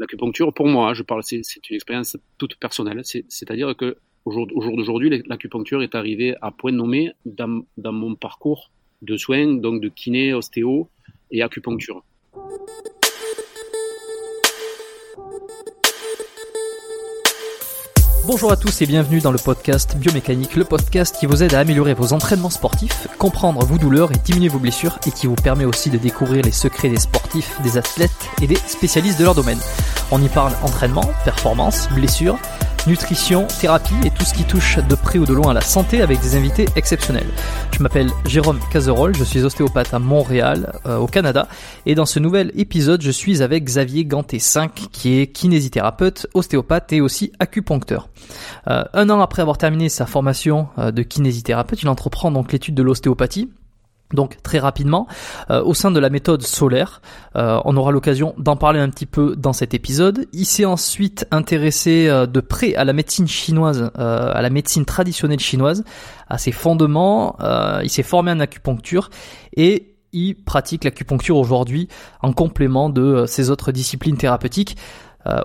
L'acupuncture, pour moi, je parle, c'est une expérience toute personnelle. C'est- C'est-à-dire que au jour d'aujourd'hui, l'acupuncture est arrivée à point nommé dans, dans mon parcours de soins, donc de kiné, ostéo et acupuncture. Bonjour à tous et bienvenue dans le podcast Biomécanique, le podcast qui vous aide à améliorer vos entraînements sportifs, comprendre vos douleurs et diminuer vos blessures et qui vous permet aussi de découvrir les secrets des sportifs, des athlètes et des spécialistes de leur domaine. On y parle entraînement, performance, blessures, nutrition, thérapie et tout ce qui touche de près ou de loin à la santé avec des invités exceptionnels. Je m'appelle Jérôme Cazerolle, je suis ostéopathe à Montréal, euh, au Canada, et dans ce nouvel épisode, je suis avec Xavier Ganté-5, qui est kinésithérapeute, ostéopathe et aussi acupuncteur. Euh, un an après avoir terminé sa formation euh, de kinésithérapeute, il entreprend donc l'étude de l'ostéopathie. Donc très rapidement, euh, au sein de la méthode solaire, euh, on aura l'occasion d'en parler un petit peu dans cet épisode. Il s'est ensuite intéressé euh, de près à la médecine chinoise, à la médecine traditionnelle chinoise, à ses fondements. il s'est formé en acupuncture et il pratique l'acupuncture aujourd'hui en complément de ses autres disciplines thérapeutiques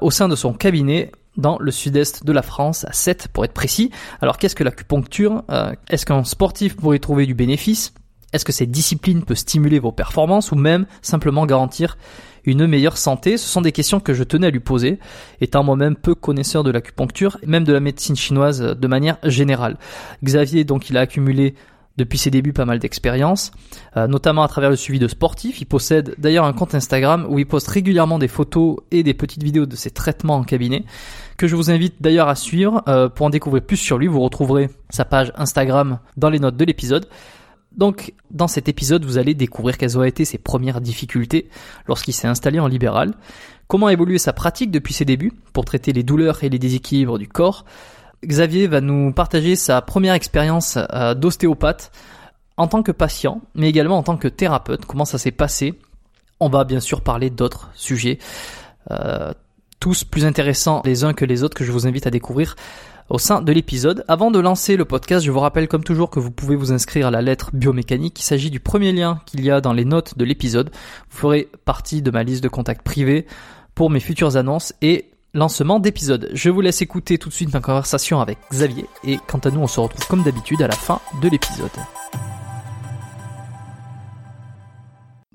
au sein de son cabinet dans le sud-est de la France, à 7 pour être précis. Alors qu'est-ce que l'acupuncture? Est-ce qu'un sportif pourrait trouver du bénéfice? Est-ce que cette discipline peut stimuler vos performances ou même simplement garantir une meilleure santé? Ce sont des questions que je tenais à lui poser, étant moi-même peu connaisseur de l'acupuncture, et même de la médecine chinoise de manière générale. Xavier, donc, il a accumulé depuis ses débuts pas mal d'expériences, euh, notamment à travers le suivi de sportifs. Il possède d'ailleurs un compte Instagram où il poste régulièrement des photos et des petites vidéos de ses traitements en cabinet, que je vous invite d'ailleurs à suivre. Euh, pour en découvrir plus sur lui, vous retrouverez sa page Instagram dans les notes de l'épisode. Donc, dans cet épisode, vous allez découvrir quelles ont été ses premières difficultés lorsqu'il s'est installé en libéral, comment a évolué sa pratique depuis ses débuts pour traiter les douleurs et les déséquilibres du corps. Xavier va nous partager sa première expérience euh, d'ostéopathe en tant que patient, mais également en tant que thérapeute, comment ça s'est passé? On va bien sûr parler d'autres sujets, euh, tous plus intéressants les uns que les autres, que je vous invite à découvrir au sein de l'épisode. Avant de lancer le podcast, je vous rappelle comme toujours que vous pouvez vous inscrire à la lettre biomécanique. Il s'agit du premier lien qu'il y a dans les notes de l'épisode. Vous ferez partie de ma liste de contacts privés pour mes futures annonces et lancement d'épisodes. Je vous laisse écouter tout de suite ma conversation avec Xavier et quant à nous on se retrouve comme d'habitude à la fin de l'épisode.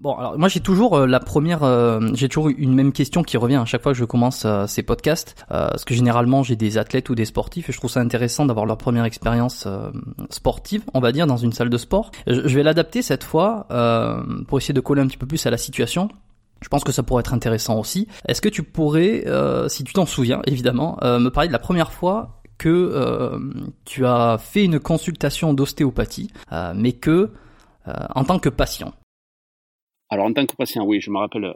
Bon, alors moi j'ai toujours euh, la première, euh, j'ai toujours une même question qui revient à chaque fois que je commence euh, ces podcasts, parce que généralement j'ai des athlètes ou des sportifs et je trouve ça intéressant d'avoir leur première expérience sportive, on va dire, dans une salle de sport. Je, je vais l'adapter cette fois pour essayer de coller un petit peu plus à la situation. Je pense que ça pourrait être intéressant aussi. Est-ce que tu pourrais, si tu t'en souviens évidemment, me parler de la première fois que tu as fait une consultation d'ostéopathie, mais que en tant que patient? Alors en tant que patient, oui, je me rappelle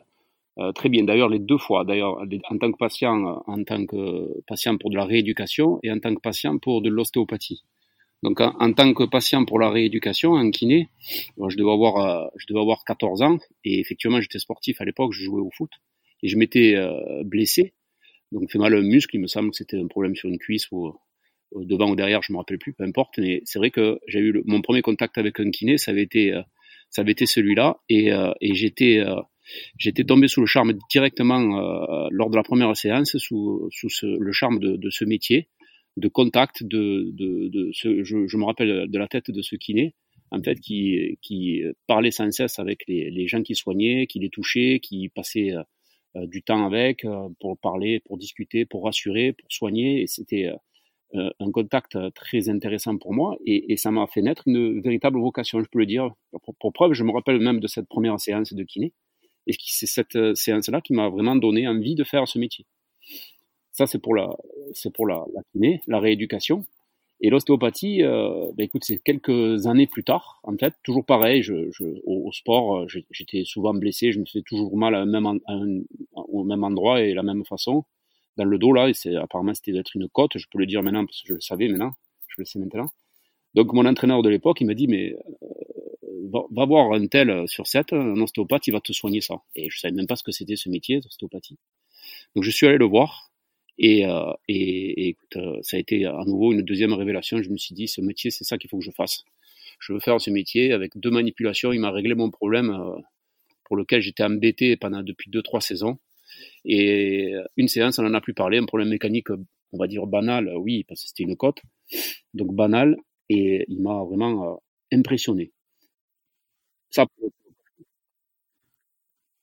euh, très bien. D'ailleurs, les deux fois. D'ailleurs, en tant que patient, euh, en tant que patient pour de la rééducation et en tant que patient pour de l'ostéopathie. Donc, en, tant que patient pour la rééducation, en kiné, moi, je devais avoir, euh, je devais avoir 14 ans et effectivement, j'étais sportif à l'époque. Je jouais au foot et je m'étais euh, blessé, donc fait mal à un muscle. Il me semble que c'était un problème sur une cuisse ou euh, devant ou derrière, je me rappelle plus, peu importe. Mais c'est vrai que j'ai eu le- mon premier contact avec un kiné, ça avait été euh, ça avait été celui-là. Et, euh, et j'étais euh, j'étais tombé sous le charme directement euh, lors de la première séance sous, sous ce, le charme de, de ce métier de contact de, de, de ce, je, je me rappelle de la tête de ce kiné en fait qui, qui parlait sans cesse avec les, les gens qui soignaient qui les touchaient qui passaient euh, du temps avec euh, pour parler pour discuter pour rassurer pour soigner. Et c'était euh, un contact très intéressant pour moi et, ça m'a fait naître une véritable vocation, je peux le dire. Pour, preuve, je me rappelle même de cette première séance de kiné. Et c'est cette euh, séance-là qui m'a vraiment donné envie de faire ce métier. Ça, c'est pour la, c'est pour la, kiné, la rééducation. Et l'ostéopathie, euh, bah, écoute, c'est quelques années plus tard, en fait, toujours pareil. Je, au, sport, euh, j'étais souvent blessé, je me faisais toujours mal au même endroit et la même façon, dans le dos là. Et c'est apparemment c'était d'être une côte. Je peux le dire maintenant parce que je le savais maintenant, je le sais maintenant. Donc mon entraîneur de l'époque, il m'a dit mais euh, va, voir un tel sur 7, un ostéopathe, il va te soigner ça. Et je savais même pas ce que c'était ce métier d'ostéopathie. Donc je suis allé le voir et, euh, et, écoute, euh, ça a été à nouveau une deuxième révélation. Je me suis dit, ce métier, c'est ça qu'il faut que je fasse. Je veux faire ce métier avec deux manipulations. Il m'a réglé mon problème pour lequel j'étais embêté pendant depuis deux trois saisons. Et une séance, on n'en a plus parlé. Un problème mécanique, on va dire banal, oui, parce que c'était une côte, donc banal. Et il m'a vraiment impressionné. Ça,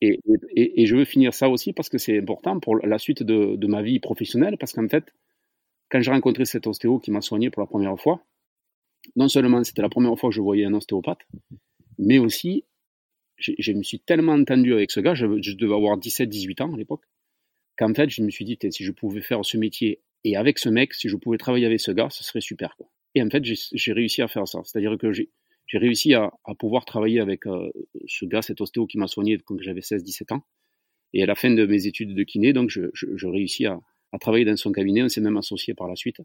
et, et, et, je veux finir ça aussi parce que c'est important pour la suite de, de ma vie professionnelle, parce qu'en fait, quand j'ai rencontré cet ostéo qui m'a soigné pour la première fois, non seulement c'était la première fois que je voyais un ostéopathe, mais aussi, je, me suis tellement entendu avec ce gars, je, devais avoir 17-18 ans à l'époque, qu'en fait, je me suis dit, si je pouvais faire ce métier et avec ce mec, si je pouvais travailler avec ce gars, ce serait super. Et en fait, j'ai réussi à faire ça. C'est-à-dire que j'ai réussi à, pouvoir travailler avec euh, ce gars, cet ostéo qui m'a soigné quand j'avais 16-17 ans. Et à la fin de mes études de kiné, donc je réussis à, à, travailler dans son cabinet. On s'est même associé par la suite.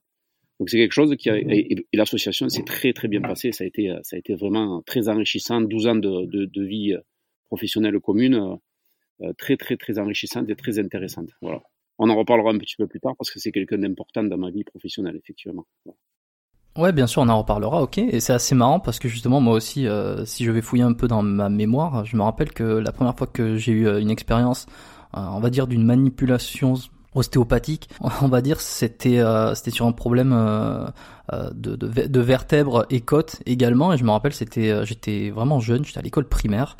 Donc c'est quelque chose qui a, et, l'association s'est très très bien passée. Ça a été ça a été vraiment très enrichissant. 12 ans de, de, de vie professionnelle commune, euh, très très très enrichissante et très intéressante. Voilà. On en reparlera un petit peu plus tard parce que c'est quelqu'un d'important dans ma vie professionnelle effectivement. Voilà. Ouais, bien sûr, on en reparlera, ok. Et c'est assez marrant parce que justement, moi aussi, euh, si je vais fouiller un peu dans ma mémoire, je me rappelle que la première fois que j'ai eu euh, une expérience, euh, on va dire d'une manipulation ostéopathique, on va dire, c'était c'était sur un problème de, de, de, vertèbres et côtes également. Et je me rappelle, c'était j'étais vraiment jeune, j'étais à l'école primaire.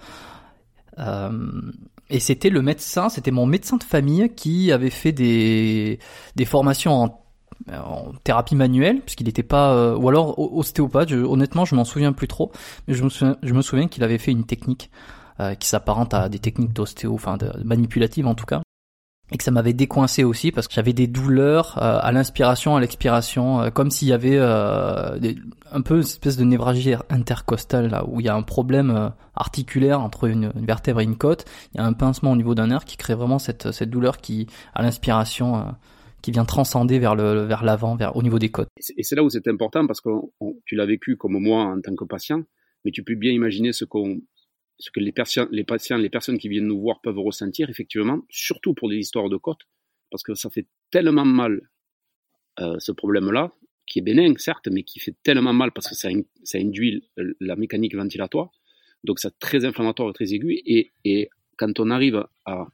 et c'était le médecin, c'était mon médecin de famille qui avait fait des, des formations en thérapie manuelle, puisqu'il n'était pas, euh, ou alors ostéopathe. honnêtement, je m'en souviens plus trop, mais je me souviens, souviens qu'il avait fait une technique euh, qui s'apparente à des techniques d'ostéo, enfin de, manipulatives en tout cas, et que ça m'avait décoincé aussi parce que j'avais des douleurs euh, à l'inspiration, à l'expiration, comme s'il y avait un peu une espèce de névragie intercostale là, où il y a un problème articulaire entre une, vertèbre et une côte. Il y a un pincement au niveau d'un nerf qui crée vraiment cette, cette douleur qui, à l'inspiration qui vient transcender vers le vers l'avant, vers au niveau des côtes. Et c'est là où c'est important parce que tu l'as vécu comme moi en tant que patient, mais tu peux bien imaginer ce qu'on ce que les, patients, les patients, les personnes qui viennent nous voir peuvent ressentir effectivement, surtout pour des histoires de côtes, parce que ça fait tellement mal euh, ce problème-là, qui est bénin certes, mais qui fait tellement mal parce que ça, ça induit la mécanique ventilatoire, donc c'est très inflammatoire et très aigu, et, et quand on arrive à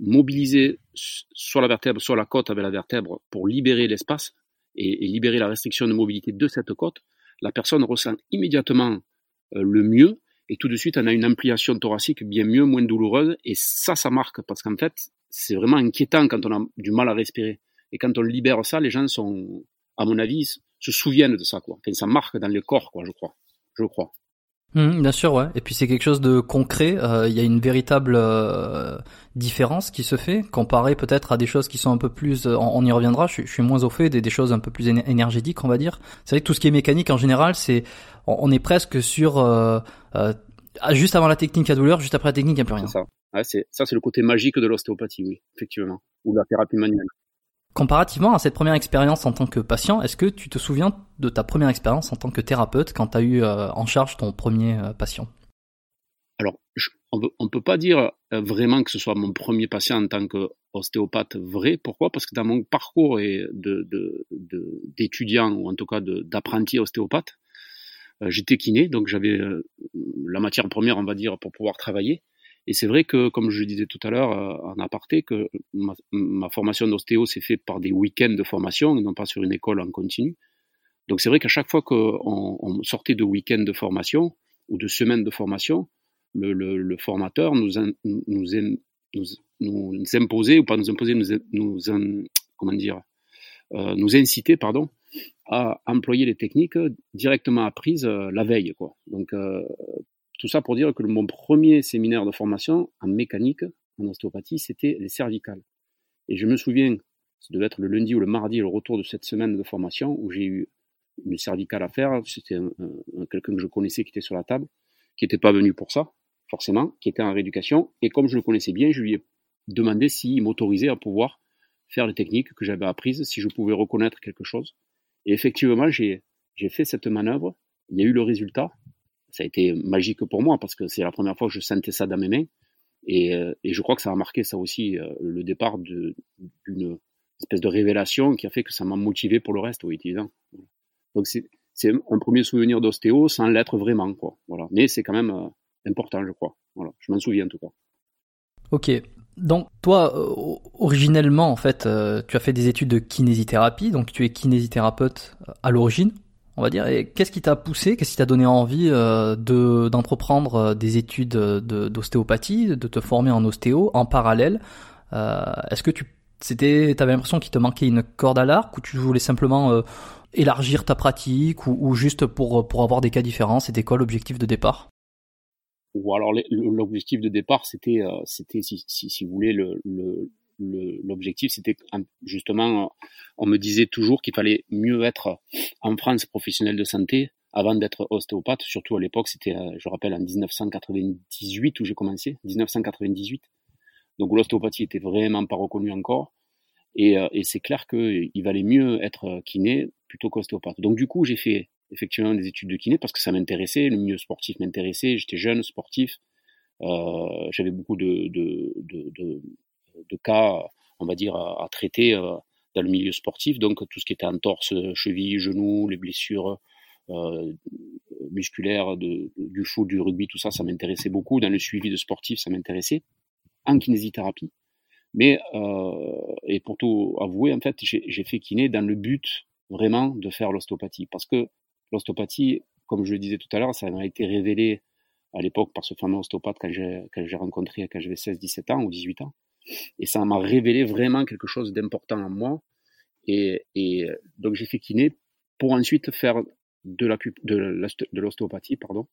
mobiliser soit la vertèbre, soit la côte avec la vertèbre pour libérer l'espace et, libérer la restriction de mobilité de cette côte, la personne ressent immédiatement euh, le mieux et tout de suite on a une ampliation thoracique bien mieux, moins douloureuse et ça, ça marque parce qu'en fait c'est vraiment inquiétant quand on a du mal à respirer et quand on libère ça, les gens sont, à mon avis, se souviennent de ça quoi. Enfin, ça marque dans le corps quoi, je crois, je crois. Mmh, bien sûr, ouais. Et puis c'est quelque chose de concret. Euh, il y a une véritable euh, différence qui se fait, comparé peut-être à des choses qui sont un peu plus. Euh, on, y reviendra. Je, suis moins au fait des, des choses un peu plus énergétiques, on va dire. C'est vrai que tout ce qui est mécanique en général, c'est on, est presque sur juste avant la technique à douleur, juste après la technique, il n'y a plus rien. Ça, ouais, ça, c'est le côté magique de l'ostéopathie, oui, effectivement, ou de la thérapie manuelle. Comparativement à cette première expérience en tant que patient, est-ce que tu te souviens de ta première expérience en tant que thérapeute quand tu as eu euh, en charge ton premier euh, patient? Alors, on ne peut pas dire euh, vraiment que ce soit mon premier patient en tant qu'ostéopathe vrai. Pourquoi? Parce que dans mon parcours d'étudiant, ou en tout cas d'apprenti ostéopathe, j'étais kiné, donc j'avais la matière première, on va dire, pour pouvoir travailler. Et c'est vrai que, comme je disais tout à l'heure euh, en aparté, que ma, formation d'ostéo s'est faite par des week-ends de formation et non pas sur une école en continu. Donc c'est vrai qu'à chaque fois qu'on on sortait de week-end de formation ou de semaines de formation, le, le, le formateur nous, nous, nous, nous, imposait, ou pas nous imposait, nous, nous, comment dire, euh, nous inciter, pardon, à employer les techniques directement apprises euh, la veille. Quoi. Donc euh, tout ça pour dire que mon premier séminaire de formation en mécanique, en ostéopathie, c'était les cervicales. Et je me souviens, ça devait être le lundi ou le mardi, le retour de cette semaine de formation, où j'ai eu une cervicale à faire. C'était quelqu'un que je connaissais qui était sur la table, qui n'était pas venu pour ça, forcément, qui était en rééducation. Et comme je le connaissais bien, je lui ai demandé s'il m'autorisait à pouvoir faire les techniques que j'avais apprises, si je pouvais reconnaître quelque chose. Et effectivement, j'ai fait cette manœuvre. Il y a eu le résultat. Ça a été magique pour moi parce que c'est la première fois que je sentais ça dans mes mains. Et, euh, je crois que ça a marqué ça aussi, euh, le départ d'une espèce de révélation qui a fait que ça m'a motivé pour le reste, oui, évidemment. Donc c'est un premier souvenir d'ostéo sans l'être vraiment, quoi. Voilà. Mais c'est quand même euh, important, je crois. Voilà. Je m'en souviens en tout cas. Ok. Donc toi, originellement, en fait, tu as fait des études de kinésithérapie, donc tu es kinésithérapeute à l'origine on va dire. Et qu'est-ce qui t'a poussé, qu'est-ce qui t'a donné envie euh, de d'entreprendre euh, des études d'ostéopathie, de, te former en ostéo en parallèle euh, Est-ce que tu c'était, t'avais l'impression qu'il te manquait une corde à l'arc ou tu voulais simplement élargir ta pratique ou, juste pour pour avoir des cas différents C'était quoi l'objectif de départ? Ou alors l'objectif de départ, c'était c'était si, si, si vous voulez le, le l'objectif, c'était justement, on me disait toujours qu'il fallait mieux être en France professionnel de santé avant d'être ostéopathe. Surtout à l'époque, c'était, euh, je rappelle, en 1998 où j'ai commencé, 1998. Donc l'ostéopathie était vraiment pas reconnue encore. Et, euh, et c'est clair qu'il valait mieux être kiné plutôt qu'ostéopathe. Donc du coup, j'ai fait effectivement des études de kiné parce que ça m'intéressait, le milieu sportif m'intéressait, j'étais jeune, sportif, euh, j'avais beaucoup de, de, de, de, de cas, on va dire, à, traiter euh, dans le milieu sportif. Donc tout ce qui était entorse, cheville, genou, les blessures euh, musculaires du foot, du rugby, tout ça, ça m'intéressait beaucoup. Dans le suivi de sportifs, ça m'intéressait. En kinésithérapie. Mais, euh, et pour tout avouer, en fait, j'ai fait kiné dans le but vraiment de faire l'ostéopathie. Parce que l'ostéopathie, comme je le disais tout à l'heure, ça m'a été révélé à l'époque par ce fameux ostéopathe que j'ai rencontré quand j'avais 16-17 ans ou 18 ans. Et ça m'a révélé vraiment quelque chose d'important en moi. Et, donc j'ai fait kiné pour ensuite faire de l'ostéopathie, pardon.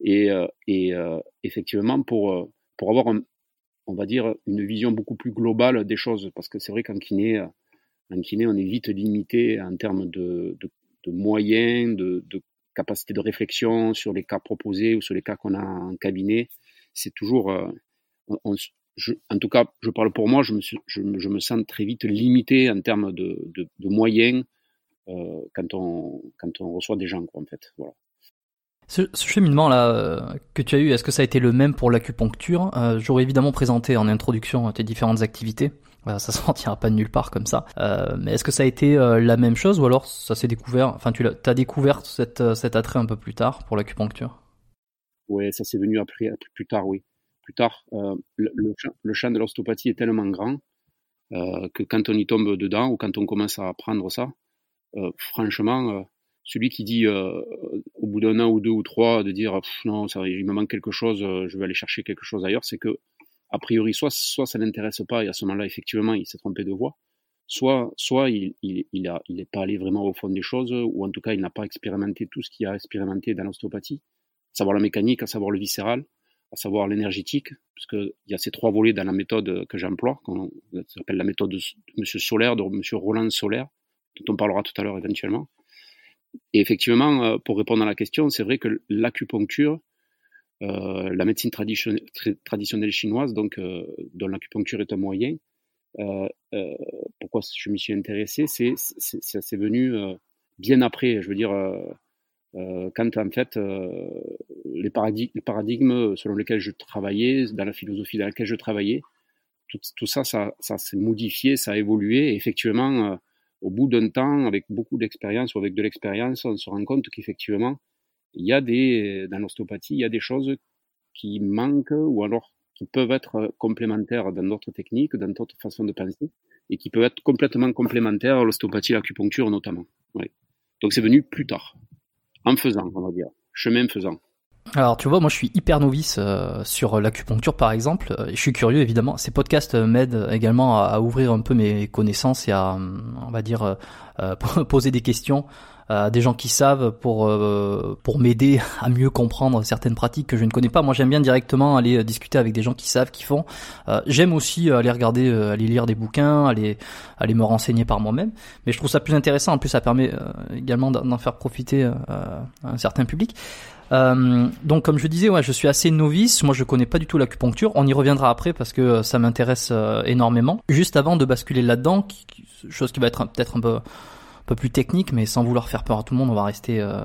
Et, euh, euh, effectivement pour euh, pour avoir on va dire une vision beaucoup plus globale des choses, parce que c'est vrai qu'en kiné, en kiné, on est vite limité en termes de, moyens, de, de capacité de réflexion sur les cas proposés ou sur les cas qu'on a en cabinet. C'est toujours, en tout cas, je parle pour moi, je me, je, me sens très vite limité en termes de, de, moyens euh, quand, on, quand on reçoit des gens, quoi, en fait. Voilà. Ce, cheminement là euh, que tu as eu, est-ce que ça a été le même pour l'acupuncture? Euh, J'aurais évidemment présenté en introduction tes différentes activités. ça ça sortira pas de nulle part comme ça. mais est-ce que ça a été la même chose ou alors ça s'est découvert Enfin, tu as, découvert cette, cet attrait un peu plus tard pour l'acupuncture? Oui, ça s'est venu après, plus tard, oui plus tard, euh, le, champ, de l'ostéopathie est tellement grand euh, que quand on y tombe dedans ou quand on commence à apprendre ça, euh, franchement, celui qui dit au bout d'un an ou deux ou trois de dire non, il me manque quelque chose, je vais aller chercher quelque chose ailleurs, c'est que a priori soit soit ça n'intéresse pas et à ce moment-là effectivement il s'est trompé de voie, soit soit il il il, pas allé vraiment au fond des choses ou en tout cas il n'a pas expérimenté tout ce qu'il a expérimenté dans l'ostéopathie, à savoir la mécanique, à savoir le viscéral, à savoir l'énergétique, puisqu'il y a ces trois volets dans la méthode que j'emploie, qu'on s'appelle la méthode de M. Solaire, de M. Roland Solaire, dont on parlera tout à l'heure éventuellement. Et effectivement, euh, pour répondre à la question, c'est vrai que l'acupuncture, euh, la médecine traditionnelle, chinoise, donc euh, dont l'acupuncture est un moyen, euh, pourquoi je m'y suis intéressé, c'est venu bien après, je veux dire euh, quand en fait euh, les, paradigmes, les, paradigmes, selon lesquels je travaillais, dans la philosophie dans laquelle je travaillais, tout, tout ça, ça, ça s'est modifié, ça a évolué. Et effectivement, euh, au bout d'un temps, avec beaucoup d'expérience ou avec de l'expérience, on se rend compte qu'effectivement, il y a des, dans l'ostéopathie, il y a des choses qui manquent ou alors qui peuvent être complémentaires dans d'autres techniques, dans d'autres façons de penser, et qui peuvent être complètement complémentaires à l'ostéopathie, l'acupuncture notamment. Ouais. Donc c'est venu plus tard en faisant, on va dire, chemin faisant. Alors tu vois, moi je suis hyper novice euh, sur l'acupuncture par exemple. Je suis curieux évidemment. Ces podcasts m'aident également à, ouvrir un peu mes connaissances et à, on va dire, euh, poser des questions à des gens qui savent pour euh, pour m'aider à mieux comprendre certaines pratiques que je ne connais pas. Moi, j'aime bien directement aller discuter avec des gens qui savent, qui font. Euh, j'aime aussi aller regarder, aller lire des bouquins, aller aller me renseigner par moi-même. Mais je trouve ça plus intéressant. En plus, ça permet également d'en faire profiter un certain public. Euh, donc comme je disais, ouais, je suis assez novice. Moi, je connais pas du tout l'acupuncture. On y reviendra après parce que ça m'intéresse énormément. Juste avant de basculer là-dedans, chose qui va être peut-être un peu plus technique, mais sans vouloir faire peur à tout le monde, on va rester, euh,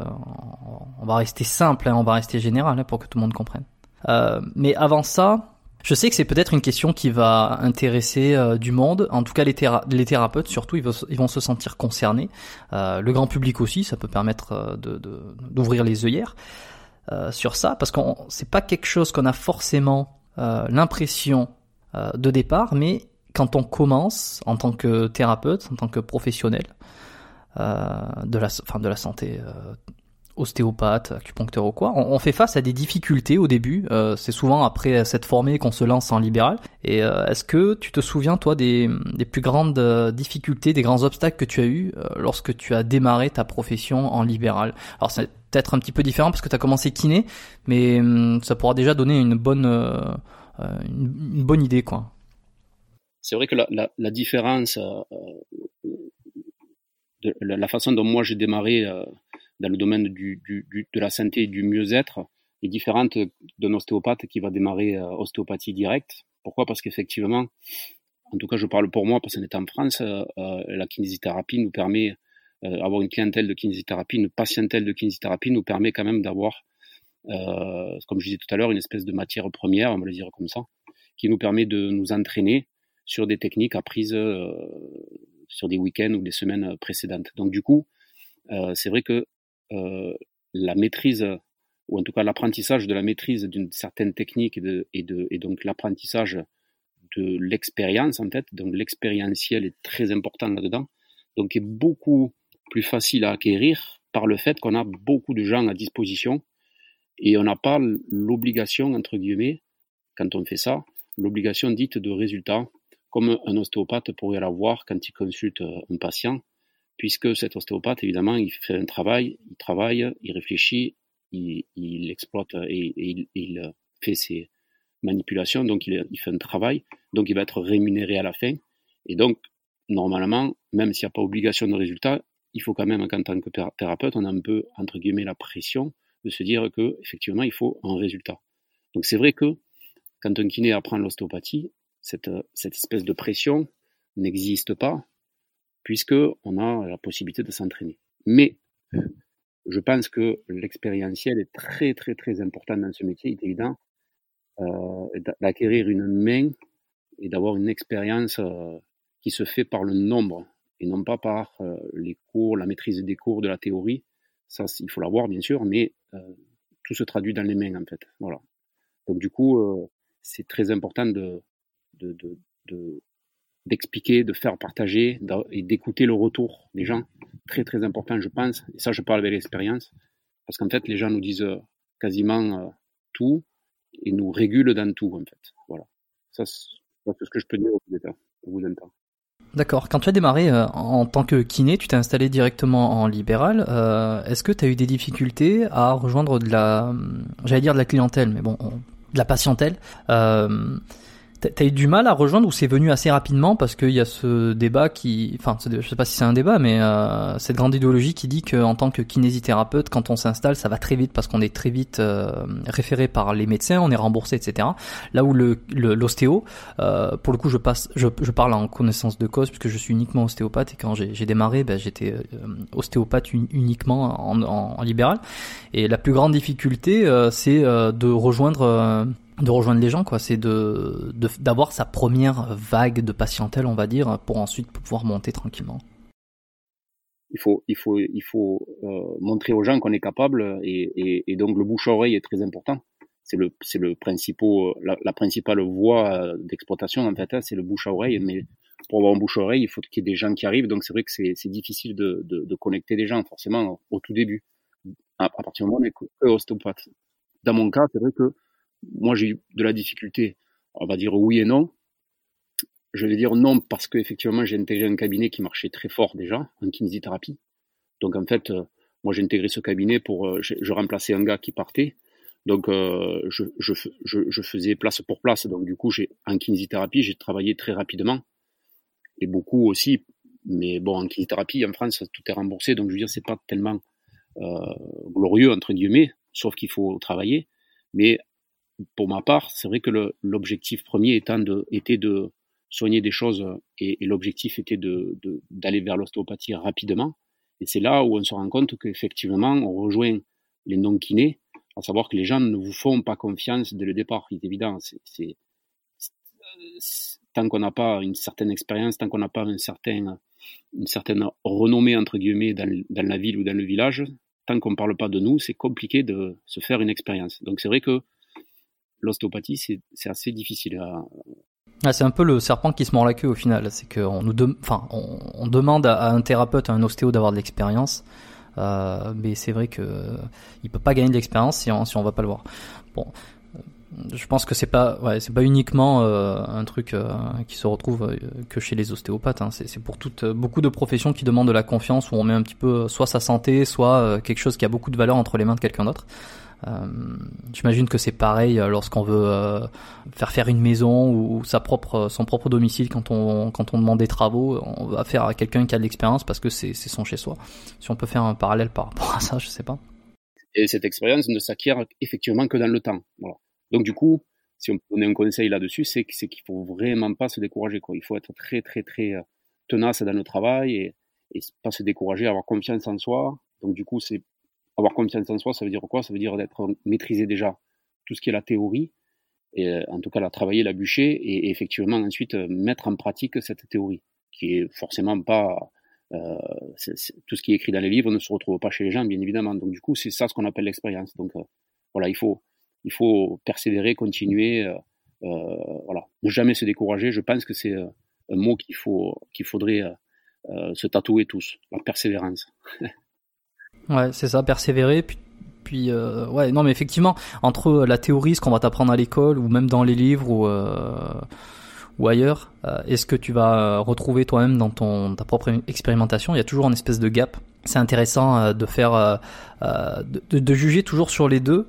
on va rester simple, hein, on va rester général hein, pour que tout le monde comprenne. Euh, mais avant ça, je sais que c'est peut-être une question qui va intéresser euh, du monde. En tout cas, les, thérapeutes, surtout, ils, vont se sentir concernés. Euh, le grand public aussi, ça peut permettre d'ouvrir les œillères sur ça, parce qu'on c'est pas quelque chose qu'on a forcément l'impression de départ, mais quand on commence en tant que thérapeute, en tant que professionnel, euh, de la, enfin de la santé euh, ostéopathe, acupuncteur ou quoi, on, fait face à des difficultés au début. Euh, c'est souvent après s'être formé qu'on se lance en libéral. Et est-ce que tu te souviens, toi, des, des plus grandes difficultés, des grands obstacles que tu as eu lorsque tu as démarré ta profession en libéral? Alors c'est peut-être un petit peu différent parce que tu as commencé kiné, mais hum, ça pourra déjà donner une bonne, une, bonne idée, quoi. C'est vrai que la, la, la différence de la façon dont moi j'ai démarré euh, dans le domaine du, du, de la santé et du mieux-être est différente d'un ostéopathe qui va démarrer euh, ostéopathie directe. Pourquoi? Parce qu'effectivement, en tout cas je parle pour moi, parce qu'on est en France, euh, la kinésithérapie nous permet, avoir une clientèle de kinésithérapie, une patientèle de kinésithérapie nous permet quand même d'avoir, comme je disais tout à l'heure, une espèce de matière première, on va le dire comme ça, qui nous permet de nous entraîner sur des techniques apprises sur des week-ends ou des semaines euh, précédentes. Donc du coup, euh, c'est vrai que euh, la maîtrise ou en tout cas l'apprentissage de la maîtrise d'une certaine technique et, de, et, de, et donc l'apprentissage de l'expérience en fait, donc l'expérientiel est très important là-dedans, donc est beaucoup plus facile à acquérir par le fait qu'on a beaucoup de gens à disposition et on n'a pas l'obligation, entre guillemets, quand on fait ça, l'obligation dite de résultat comme un ostéopathe pourrait l'avoir quand il consulte euh, un patient, puisque cet ostéopathe, évidemment, il fait un travail, il travaille, il réfléchit, il, exploite et, il, fait ses manipulations, donc il, il, fait un travail, donc il va être rémunéré à la fin. Et donc, normalement, même s'il n'y a pas obligation de résultat, il faut quand même qu'en tant que thérapeute, on a un peu, entre guillemets, la pression de se dire que effectivement, il faut un résultat. Donc c'est vrai que quand un kiné apprend l'ostéopathie, cette, cette espèce de pression n'existe pas, puisque on a la possibilité de s'entraîner. Mais je pense que l'expérientiel est très très très important dans ce métier, il est évident, euh, d'acquérir une main et d'avoir une expérience euh, qui se fait par le nombre et non pas par euh, les cours, la maîtrise des cours, de la théorie. Ça, il faut l'avoir bien sûr, mais tout se traduit dans les mains en fait. Voilà. Donc du coup, c'est très important de, de, d'expliquer, de, faire partager et d'écouter le retour des gens. Très très important, je pense. Et ça, je parle avec l'expérience. Parce qu'en fait, les gens nous disent euh, quasiment euh, tout et nous régulent dans tout, en fait. Voilà. Ça, c'est ce que je peux dire au vous D'accord. Quand tu as démarré euh, en tant que kiné, tu t'es installé directement en libéral. Est-ce que tu as eu des difficultés à rejoindre de la, j'allais dire de la clientèle, mais bon, de la patientèle T'as eu du mal à rejoindre ou c'est venu assez rapidement parce qu'il y a ce débat qui, enfin, je sais pas si c'est un débat, mais euh, cette grande idéologie qui dit qu'en tant que kinésithérapeute, quand on s'installe, ça va très vite parce qu'on est très vite euh, référé par les médecins, on est remboursé, etc. Là où le l'ostéo, euh, pour le coup, je passe, je, je, parle en connaissance de cause puisque je suis uniquement ostéopathe et quand j'ai démarré, ben, j'étais euh, ostéopathe uniquement en, en, en, libéral. Et la plus grande difficulté, euh, c'est de rejoindre de rejoindre les gens quoi. C'est de d'avoir sa première vague de patientèle on va dire pour ensuite pouvoir monter tranquillement. Il faut il faut il faut euh, montrer aux gens qu'on est capable et, et, donc le bouche à oreille est très important. C'est le c'est le principal la, principale voie d'exploitation en fait hein, c'est le bouche à oreille mais pour avoir un bouche à oreille il faut qu'il y ait des gens qui arrivent. Donc c'est vrai que c'est difficile de, de, connecter des gens forcément au tout début. À, partir du moment où on est ostéopathe dans mon cas, c'est vrai que moi j'ai eu de la difficulté, on va dire oui et non. Je vais dire non parce qu'effectivement j'ai intégré un cabinet qui marchait très fort déjà en kinésithérapie. Donc en fait, euh, moi j'ai intégré ce cabinet pour, euh, je, remplaçais un gars qui partait. Donc euh, je, je, je, faisais place pour place. Donc du coup, en kinésithérapie, j'ai travaillé très rapidement et beaucoup aussi. Mais bon, en kinésithérapie en France, tout est remboursé. Donc je veux dire, c'est pas tellement glorieux entre guillemets, sauf qu'il faut travailler. Mais pour ma part, c'est vrai que l'objectif premier étant de, était de soigner des choses et, l'objectif était d'aller vers l'ostéopathie rapidement. Et c'est là où on se rend compte qu'effectivement, on rejoint les non-kinés, à savoir que les gens ne vous font pas confiance dès le départ. C'est évident. C'est, tant qu'on n'a pas une certaine expérience, tant qu'on n'a pas une certaine renommée, entre guillemets, dans la ville ou dans le village, tant qu'on ne parle pas de nous, c'est compliqué de se faire une expérience. Donc c'est vrai que l'ostéopathie, c'est assez difficile à, ah, c'est un peu le serpent qui se mord la queue au final. C'est qu'on nous enfin, on, demande à, un thérapeute, à un ostéo d'avoir de l'expérience. Euh, mais c'est vrai que euh, il peut pas gagner de l'expérience si on, si on va pas le voir. Bon, euh, je pense que c'est pas, ouais, c'est pas uniquement euh, un truc qui se retrouve que chez les ostéopathes. Hein. C'est, pour toutes, beaucoup de professions qui demandent de la confiance où on met un petit peu soit sa santé, soit quelque chose qui a beaucoup de valeur entre les mains de quelqu'un d'autre. Euh, j'imagine que c'est pareil euh, lorsqu'on veut euh, faire faire une maison ou sa propre, son propre domicile quand on, quand on demande des travaux, on va faire à quelqu'un qui a de l'expérience parce que c'est son chez soi. Si on peut faire un parallèle par rapport à ça, je sais pas. Et cette expérience ne s'acquiert effectivement que dans le temps. Donc du coup, si on peut un conseil là-dessus, c'est qu'il faut vraiment pas se décourager. Quoi. Il faut être très très très tenace dans le travail et, et pas se décourager, avoir confiance en soi. Donc du coup, c'est avoir confiance en soi, ça veut dire quoi? Ça veut dire d'être maîtrisé déjà tout ce qui est la théorie, et euh, en tout cas la travailler, la bûcher, et, effectivement ensuite euh, mettre en pratique cette théorie, qui est forcément pas euh, tout ce qui est écrit dans les livres ne se retrouve pas chez les gens, bien évidemment. Donc du coup, c'est ça ce qu'on appelle l'expérience. Donc voilà, il faut il faut persévérer, continuer, voilà, ne jamais se décourager. Je pense que c'est un mot qu'il faut qu'il faudrait se tatouer tous, la persévérance. Ouais, c'est ça, persévérer. Puis, puis euh, ouais, non, mais effectivement, entre la théorie, ce qu'on va t'apprendre à l'école, ou même dans les livres, ou, euh, ou ailleurs, euh, est-ce que tu vas retrouver toi-même dans ton ta propre expérimentation Il y a toujours une espèce de gap. C'est intéressant euh, de faire, euh, de, de, juger toujours sur les deux.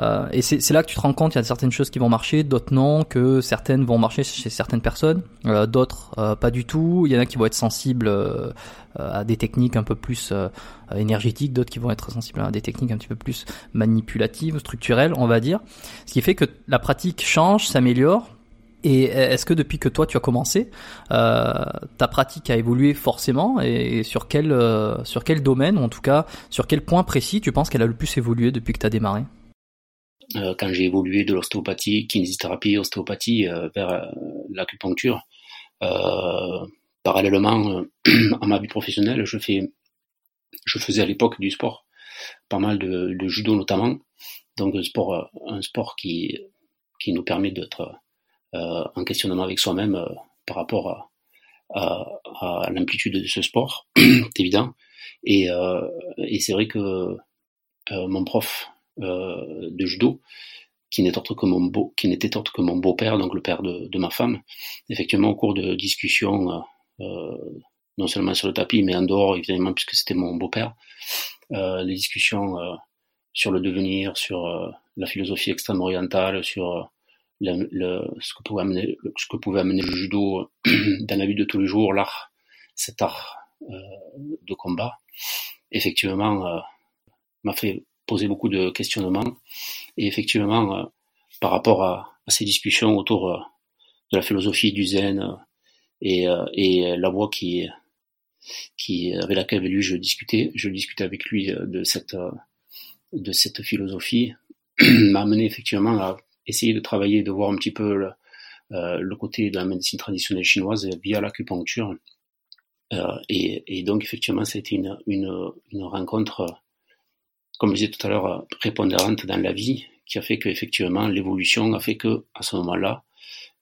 Euh, et c'est là que tu te rends compte, il y a certaines choses qui vont marcher, d'autres non, que certaines vont marcher chez certaines personnes, euh, d'autres euh, pas du tout. Il y en a qui vont être sensibles à des techniques un peu plus énergétiques, d'autres qui vont être sensibles à des techniques un petit peu plus manipulatives, structurelles, on va dire. Ce qui fait que la pratique change, s'améliore. Et est-ce que depuis que toi tu as commencé, ta pratique a évolué forcément et sur quel sur quel domaine ou en tout cas sur quel point précis tu penses qu'elle a le plus évolué depuis que tu as démarré? Quand j'ai évolué de l'ostéopathie, kinésithérapie, ostéopathie euh, vers euh, l'acupuncture. parallèlement à ma vie professionnelle, je fais, je faisais à l'époque du sport, pas mal de, de judo notamment, donc un sport, un sport qui qui nous permet d'être en questionnement avec soi-même par rapport à, à, à l'amplitude de ce sport, c'est évident. Et, et c'est vrai que mon prof euh, de judo, qui n'était autre que mon beau, qui n'était autre que mon beau-père, donc le père de, de, ma femme. Effectivement, au cours de discussions, euh, euh, non seulement sur le tapis, mais en dehors, évidemment, puisque c'était mon beau-père, euh, les discussions euh, sur le devenir, sur euh, la philosophie extrême-orientale, sur le, le, ce, que pouvait amener, ce que pouvait amener le judo dans la vie de tous les jours, l'art, cet art de combat, effectivement, m'a fait poser beaucoup de questionnements. Et effectivement, euh, par rapport à, ces discussions autour euh, de la philosophie du zen euh, et, la voix qui, qui, avec laquelle lui je discutais, je discutais avec lui de cette, de cette philosophie, m'a amené effectivement à essayer de travailler, de voir un petit peu le, côté de la médecine traditionnelle chinoise via l'acupuncture. Et, et, donc effectivement, c'était une, une, une rencontre comme je disais tout à l'heure, prépondérante dans la vie, qui a fait qu'effectivement l'évolution a fait que à ce moment-là,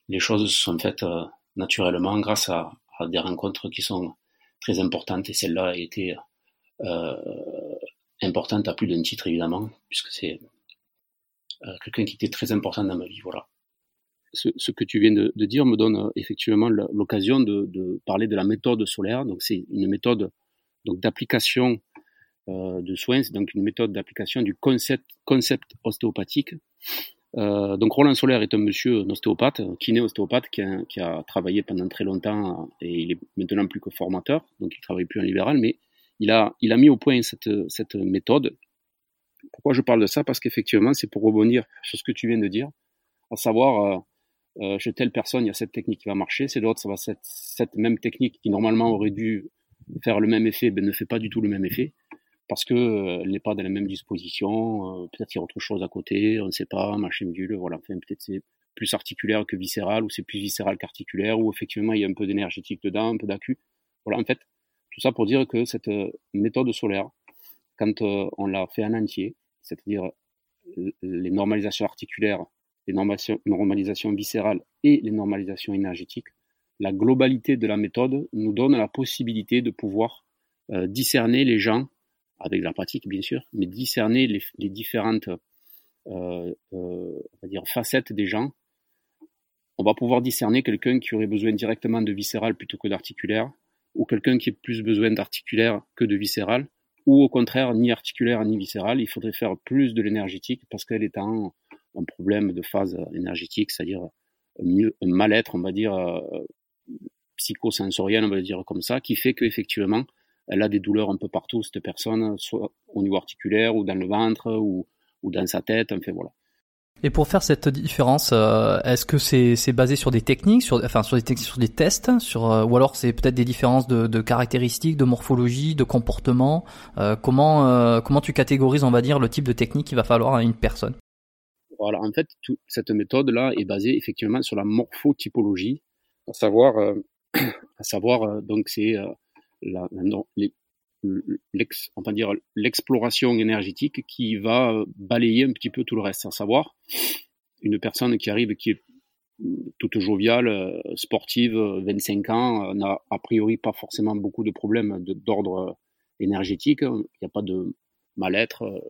les choses se sont faites euh, naturellement grâce à, des rencontres qui sont très importantes et celle-là a été euh, importante à plus d'un titre évidemment, puisque c'est quelqu'un qui était très important dans ma vie. Voilà. Ce, que tu viens de, dire me donne effectivement l'occasion de, de, parler de la méthode solaire. Donc c'est une méthode donc d'application euh, de soins, c'est donc une méthode d'application du concept, concept ostéopathique. Euh, donc Roland Solaire est un monsieur, un ostéopathe, kiné ostéopathe, qui a, travaillé pendant très longtemps et il est maintenant plus que formateur, donc il travaille plus en libéral, mais il a, il a mis au point cette, cette méthode. Pourquoi je parle de ça? Parce qu'effectivement, c'est pour rebondir sur ce que tu viens de dire, à savoir, euh, euh, chez telle personne, il y a cette technique qui va marcher, chez d'autres, ça va cette, cette même technique qui normalement aurait dû faire le même effet, ben, ne fait pas du tout le même effet parce que euh, elle n'est pas dans la même disposition, euh, peut-être qu'il y a autre chose à côté, on ne sait pas, machin bulle, voilà, enfin, peut-être c'est plus articulaire que viscéral, ou c'est plus viscéral qu'articulaire, ou effectivement il y a un peu d'énergétique dedans, un peu d'accu. Voilà, en fait, tout ça pour dire que cette euh, méthode solaire, quand on l'a fait en entier, c'est-à-dire les normalisations articulaires, les normalisations viscérales et les normalisations énergétiques, la globalité de la méthode nous donne la possibilité de pouvoir discerner les gens avec la pratique bien sûr, mais discerner les, les différentes euh, euh, dire facettes des gens. On va pouvoir discerner quelqu'un qui aurait besoin directement de viscéral plutôt que d'articulaire, ou quelqu'un qui a plus besoin d'articulaire que de viscéral, ou au contraire ni articulaire ni viscéral. Il faudrait faire plus de l'énergétique parce qu'elle est en un problème de phase énergétique, c'est-à-dire un mal-être, on va dire euh, psychosensoriel, on va dire comme ça, qui fait qu'effectivement elle a des douleurs un peu partout, cette personne, soit au niveau articulaire ou dans le ventre ou, ou dans sa tête, enfin voilà. Et pour faire cette différence, euh, est-ce que c'est c'est basé sur des techniques, sur enfin sur des techniques, sur des tests, sur euh, ou alors c'est peut-être des différences de, de, caractéristiques, de morphologie, de comportement. Euh, comment comment tu catégorises, on va dire, le type de technique qu'il va falloir à une personne? Voilà, en fait, cette méthode là est basée effectivement sur la morphotypologie, à savoir à savoir donc c'est la, dire l'exploration énergétique qui va euh, balayer un petit peu tout le reste, à savoir une personne qui arrive qui est toute joviale, euh, sportive, 25 ans, n'a a priori pas forcément beaucoup de problèmes d'ordre énergétique, il n'y a pas de mal-être, euh,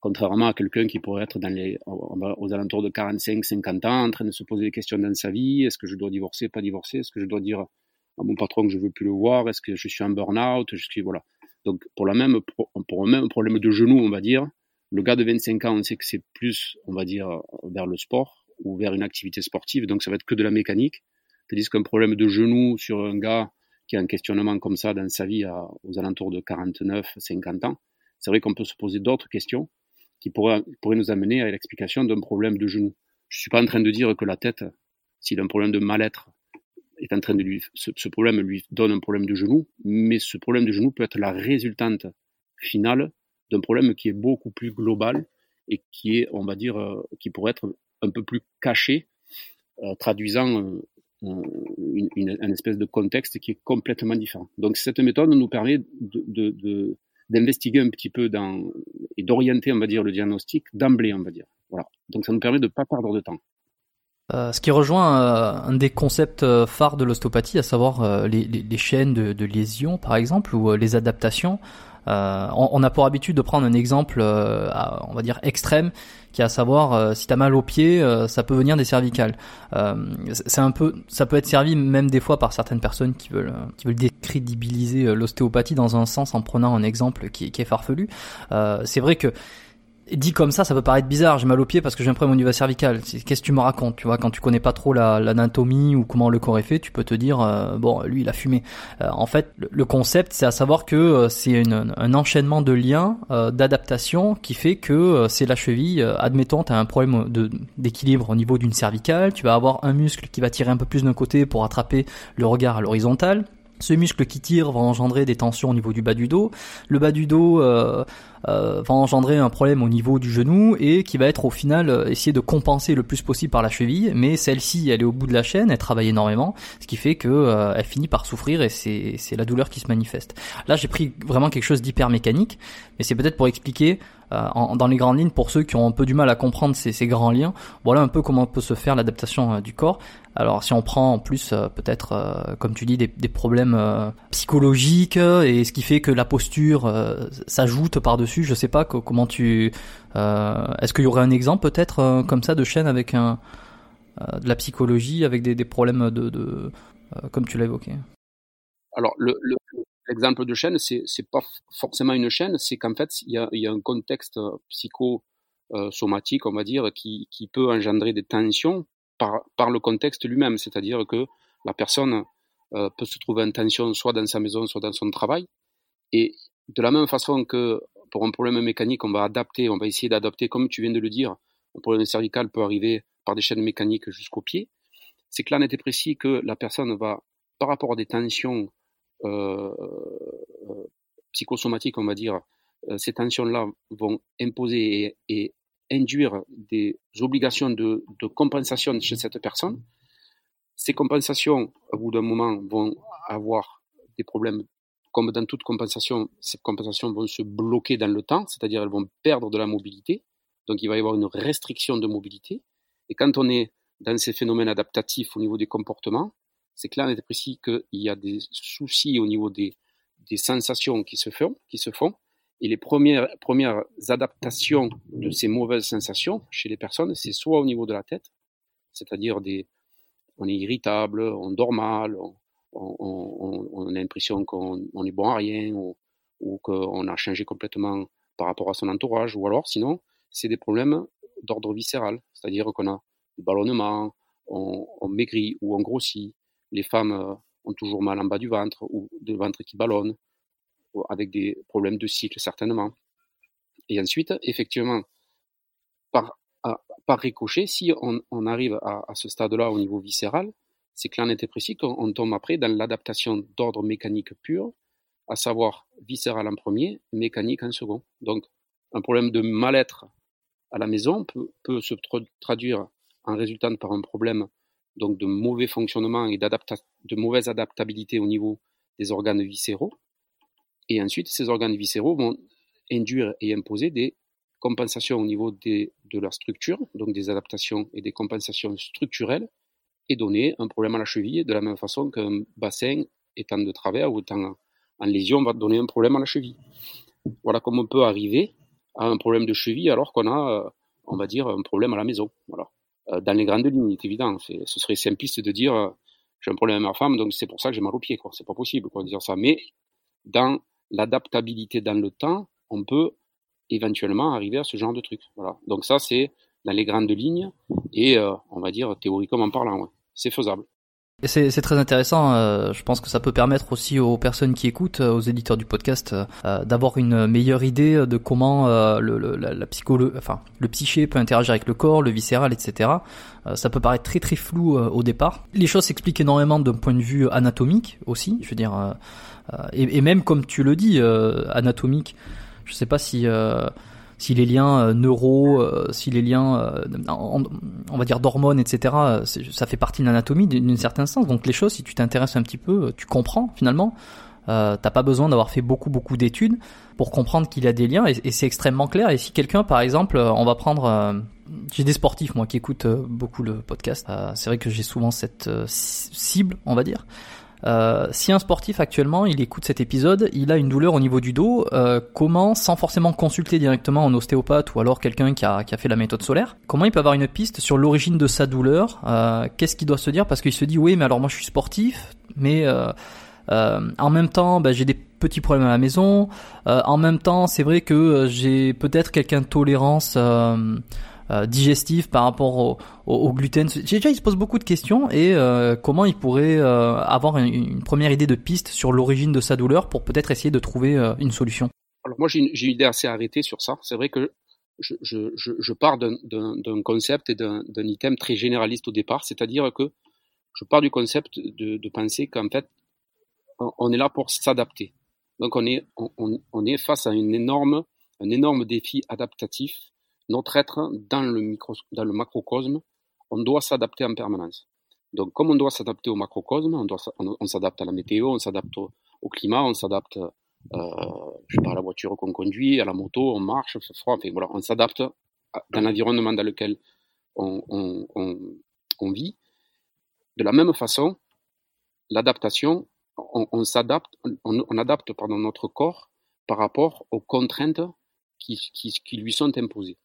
contrairement à quelqu'un qui pourrait être dans les, aux alentours de 45-50 ans, en train de se poser des questions dans sa vie, est-ce que je dois divorcer, pas divorcer, est-ce que je dois dire mon patron que je veux plus le voir Est-ce que je suis en burn-out Je suis voilà. Donc pour la même pour un même problème de genou, on va dire, le gars de 25 ans, on sait que c'est plus, on va dire, vers le sport ou vers une activité sportive, donc ça va être que de la mécanique. Tandis qu'un problème de genou sur un gars qui a un questionnement comme ça dans sa vie aux alentours de 49, 50 ans, c'est vrai qu'on peut se poser d'autres questions qui pourraient, pourraient nous amener à l'explication d'un problème de genou. Je suis pas en train de dire que la tête, s'il a un problème de mal-être, est en train de lui, ce, problème lui donne un problème de genou, mais ce problème de genou peut être la résultante finale d'un problème qui est beaucoup plus global et qui est, on va dire, euh, qui pourrait être un peu plus caché, euh, traduisant euh, une, une, espèce de contexte qui est complètement différent. Donc cette méthode nous permet de, d'investiguer un petit peu dans, et d'orienter, on va dire, le diagnostic d'emblée, on va dire. Voilà. Donc ça nous permet de ne pas perdre de temps. Euh, ce qui rejoint euh, un des concepts euh, phares de l'ostéopathie, à savoir les, les, les, chaînes de, de lésions, par exemple, ou les adaptations. On, on, a pour habitude de prendre un exemple, on va dire extrême, qui est à savoir si t'as mal au pied, ça peut venir des cervicales. c'est un peu, ça peut être servi même des fois par certaines personnes qui veulent, qui veulent décrédibiliser l'ostéopathie dans un sens en prenant un exemple qui, qui est farfelu. c'est vrai que dit comme ça, ça peut paraître bizarre. J'ai mal au pied parce que j'ai un problème au niveau cervical. Qu'est-ce que tu me racontes Tu vois, quand tu connais pas trop l'anatomie la, ou comment le corps est fait, tu peux te dire euh, bon, lui, il a fumé. Euh, en fait, le, concept, c'est à savoir que euh, c'est un enchaînement de liens, d'adaptation qui fait que c'est la cheville. admettons, tu as un problème d'équilibre au niveau d'une cervicale. Tu vas avoir un muscle qui va tirer un peu plus d'un côté pour attraper le regard à l'horizontale. Ce muscle qui tire va engendrer des tensions au niveau du bas du dos. Le bas du dos euh, va engendrer un problème au niveau du genou et qui va être au final euh, essayer de compenser le plus possible par la cheville. Mais celle-ci, elle est au bout de la chaîne, elle travaille énormément, ce qui fait que elle finit par souffrir et c'est la douleur qui se manifeste. Là, j'ai pris vraiment quelque chose d'hyper mécanique, mais c'est peut-être pour expliquer dans les grandes lignes, pour ceux qui ont un peu du mal à comprendre ces, ces grands liens, voilà un peu comment peut se faire l'adaptation du corps. Alors si on prend en plus peut-être, comme tu dis, des, des problèmes psychologiques et ce qui fait que la posture s'ajoute par-dessus, je sais pas comment tu... Est-ce qu'il y aurait un exemple peut-être comme ça de chaîne avec un, de la psychologie, avec des, problèmes de, comme tu l'as évoqué? Alors, l'exemple le, de chaîne, c'est pas forcément une chaîne, c'est qu'en fait, il y a, un contexte euh, psychosomatique, on va dire, qui, peut engendrer des tensions par, le contexte lui-même. C'est-à-dire que la personne euh, peut se trouver en tension soit dans sa maison, soit dans son travail. Et de la même façon que pour un problème mécanique, on va adapter, on va essayer d'adapter, comme tu viens de le dire, un problème cervical peut arriver par des chaînes mécaniques jusqu'au pied. C'est là, on était précis que la personne va, par rapport à des tensions euh, euh, psychosomatiques, on va dire, euh, ces tensions-là vont imposer et, induire des obligations de, compensation chez cette personne. Ces compensations, au bout d'un moment, vont avoir des problèmes. Comme dans toute compensation, ces compensations vont se bloquer dans le temps, c'est-à-dire elles vont perdre de la mobilité. Donc il va y avoir une restriction de mobilité. Et quand on est dans ces phénomènes adaptatifs au niveau des comportements, c'est clair et précis qu'il y a des soucis au niveau des, sensations qui se font. Et les premières, adaptations de ces mauvaises sensations chez les personnes, c'est soit au niveau de la tête, c'est-à-dire on est irritable, on dort mal, on, on, a l'impression qu'on est bon à rien ou, qu'on a changé complètement par rapport à son entourage, ou alors sinon, c'est des problèmes d'ordre viscéral, c'est-à-dire qu'on a du ballonnement, on, maigrit ou on grossit, les femmes euh, ont toujours mal en bas du ventre ou le ventre qui ballonne, avec des problèmes de cycle certainement. Et ensuite, effectivement, par, par ricochet, si on, arrive à, ce stade-là au niveau viscéral, c'est clair, net et précis qu'on tombe après dans l'adaptation d'ordre mécanique pur, à savoir viscéral en premier, mécanique en second. Donc, un problème de mal-être à la maison peut, se traduire en résultant par un problème donc de mauvais fonctionnement et de mauvaise adaptabilité au niveau des organes viscéraux. Et ensuite, ces organes viscéraux vont induire et imposer des compensations au niveau de leur structure, donc des adaptations et des compensations structurelles, et donner un problème à la cheville de la même façon qu'un bassin étant de travers ou étant en lésion va donner un problème à la cheville. Voilà comment on peut arriver à un problème de cheville alors qu'on a, euh, on va dire, un problème à la maison. Voilà. Euh, dans les grandes lignes, c'est évident. Ce serait simpliste de dire euh, j'ai un problème avec ma femme, donc c'est pour ça que j'ai mal au pied. Quoi. C'est pas possible de dire ça. Mais dans l'adaptabilité dans le temps, on peut éventuellement arriver à ce genre de truc. Voilà. Donc ça, c'est dans les grandes lignes et on va dire théoriquement parlant. C'est faisable. C'est très intéressant. Euh, je pense que ça peut permettre aussi aux personnes qui écoutent, euh, aux éditeurs du podcast, euh, d'avoir une meilleure idée de comment le, le, la, la enfin le psyché peut interagir avec le corps, le viscéral, etc. ça peut paraître très très flou au départ. Les choses s'expliquent énormément d'un point de vue anatomique aussi. Je veux dire, et, et, même comme tu le dis, anatomique. Je sais pas si si les liens euh, neuro, euh, si les liens, euh, on va dire d'hormones, etc., ça fait partie de l'anatomie d'une certaine sens. Donc les choses, si tu t'intéresses un petit peu, tu comprends finalement. Euh, T'as pas besoin d'avoir fait beaucoup beaucoup d'études pour comprendre qu'il y a des liens et, c'est extrêmement clair. Et si quelqu'un, par exemple, on va prendre, j'ai des sportifs moi qui écoutent beaucoup le podcast. c'est vrai que j'ai souvent cette cible, on va dire. Euh, si un sportif actuellement il écoute cet épisode, il a une douleur au niveau du dos, euh, comment, sans forcément consulter directement un ostéopathe ou alors quelqu'un qui a, fait la méthode solaire, comment il peut avoir une piste sur l'origine de sa douleur euh, Qu'est-ce qu'il doit se dire? Parce qu'il se dit oui, mais alors moi je suis sportif, mais en même temps, bah, j'ai des petits problèmes à la maison. en même temps, c'est vrai que j'ai peut-être quelqu'un de euh, digestif par rapport au, au, gluten Déjà, il se pose beaucoup de questions et euh, comment il pourrait euh, avoir une, première idée de piste sur l'origine de sa douleur pour peut-être essayer de trouver une solution. Alors moi, j'ai une, une, idée assez arrêtée sur ça. C'est vrai que je, je, je pars d'un concept et d'un item très généraliste au départ, c'est-à-dire que je pars du concept de, de penser qu'en fait, on est là pour s'adapter. Donc on est, on, on, est face à une énorme, un énorme défi adaptatif notre être dans le, micro, dans le macrocosme, on doit s'adapter en permanence. Donc, comme on doit s'adapter au macrocosme, on, doit, on, s'adapte à la météo, on s'adapte au, climat, on s'adapte je sais la voiture qu'on conduit, à la moto, on marche, enfin, voilà, on s'adapte dans l'environnement dans lequel on, on, vit. De la même façon, l'adaptation, on, s'adapte, on, adapte notre corps par rapport aux contraintes qui, qui, lui sont imposées.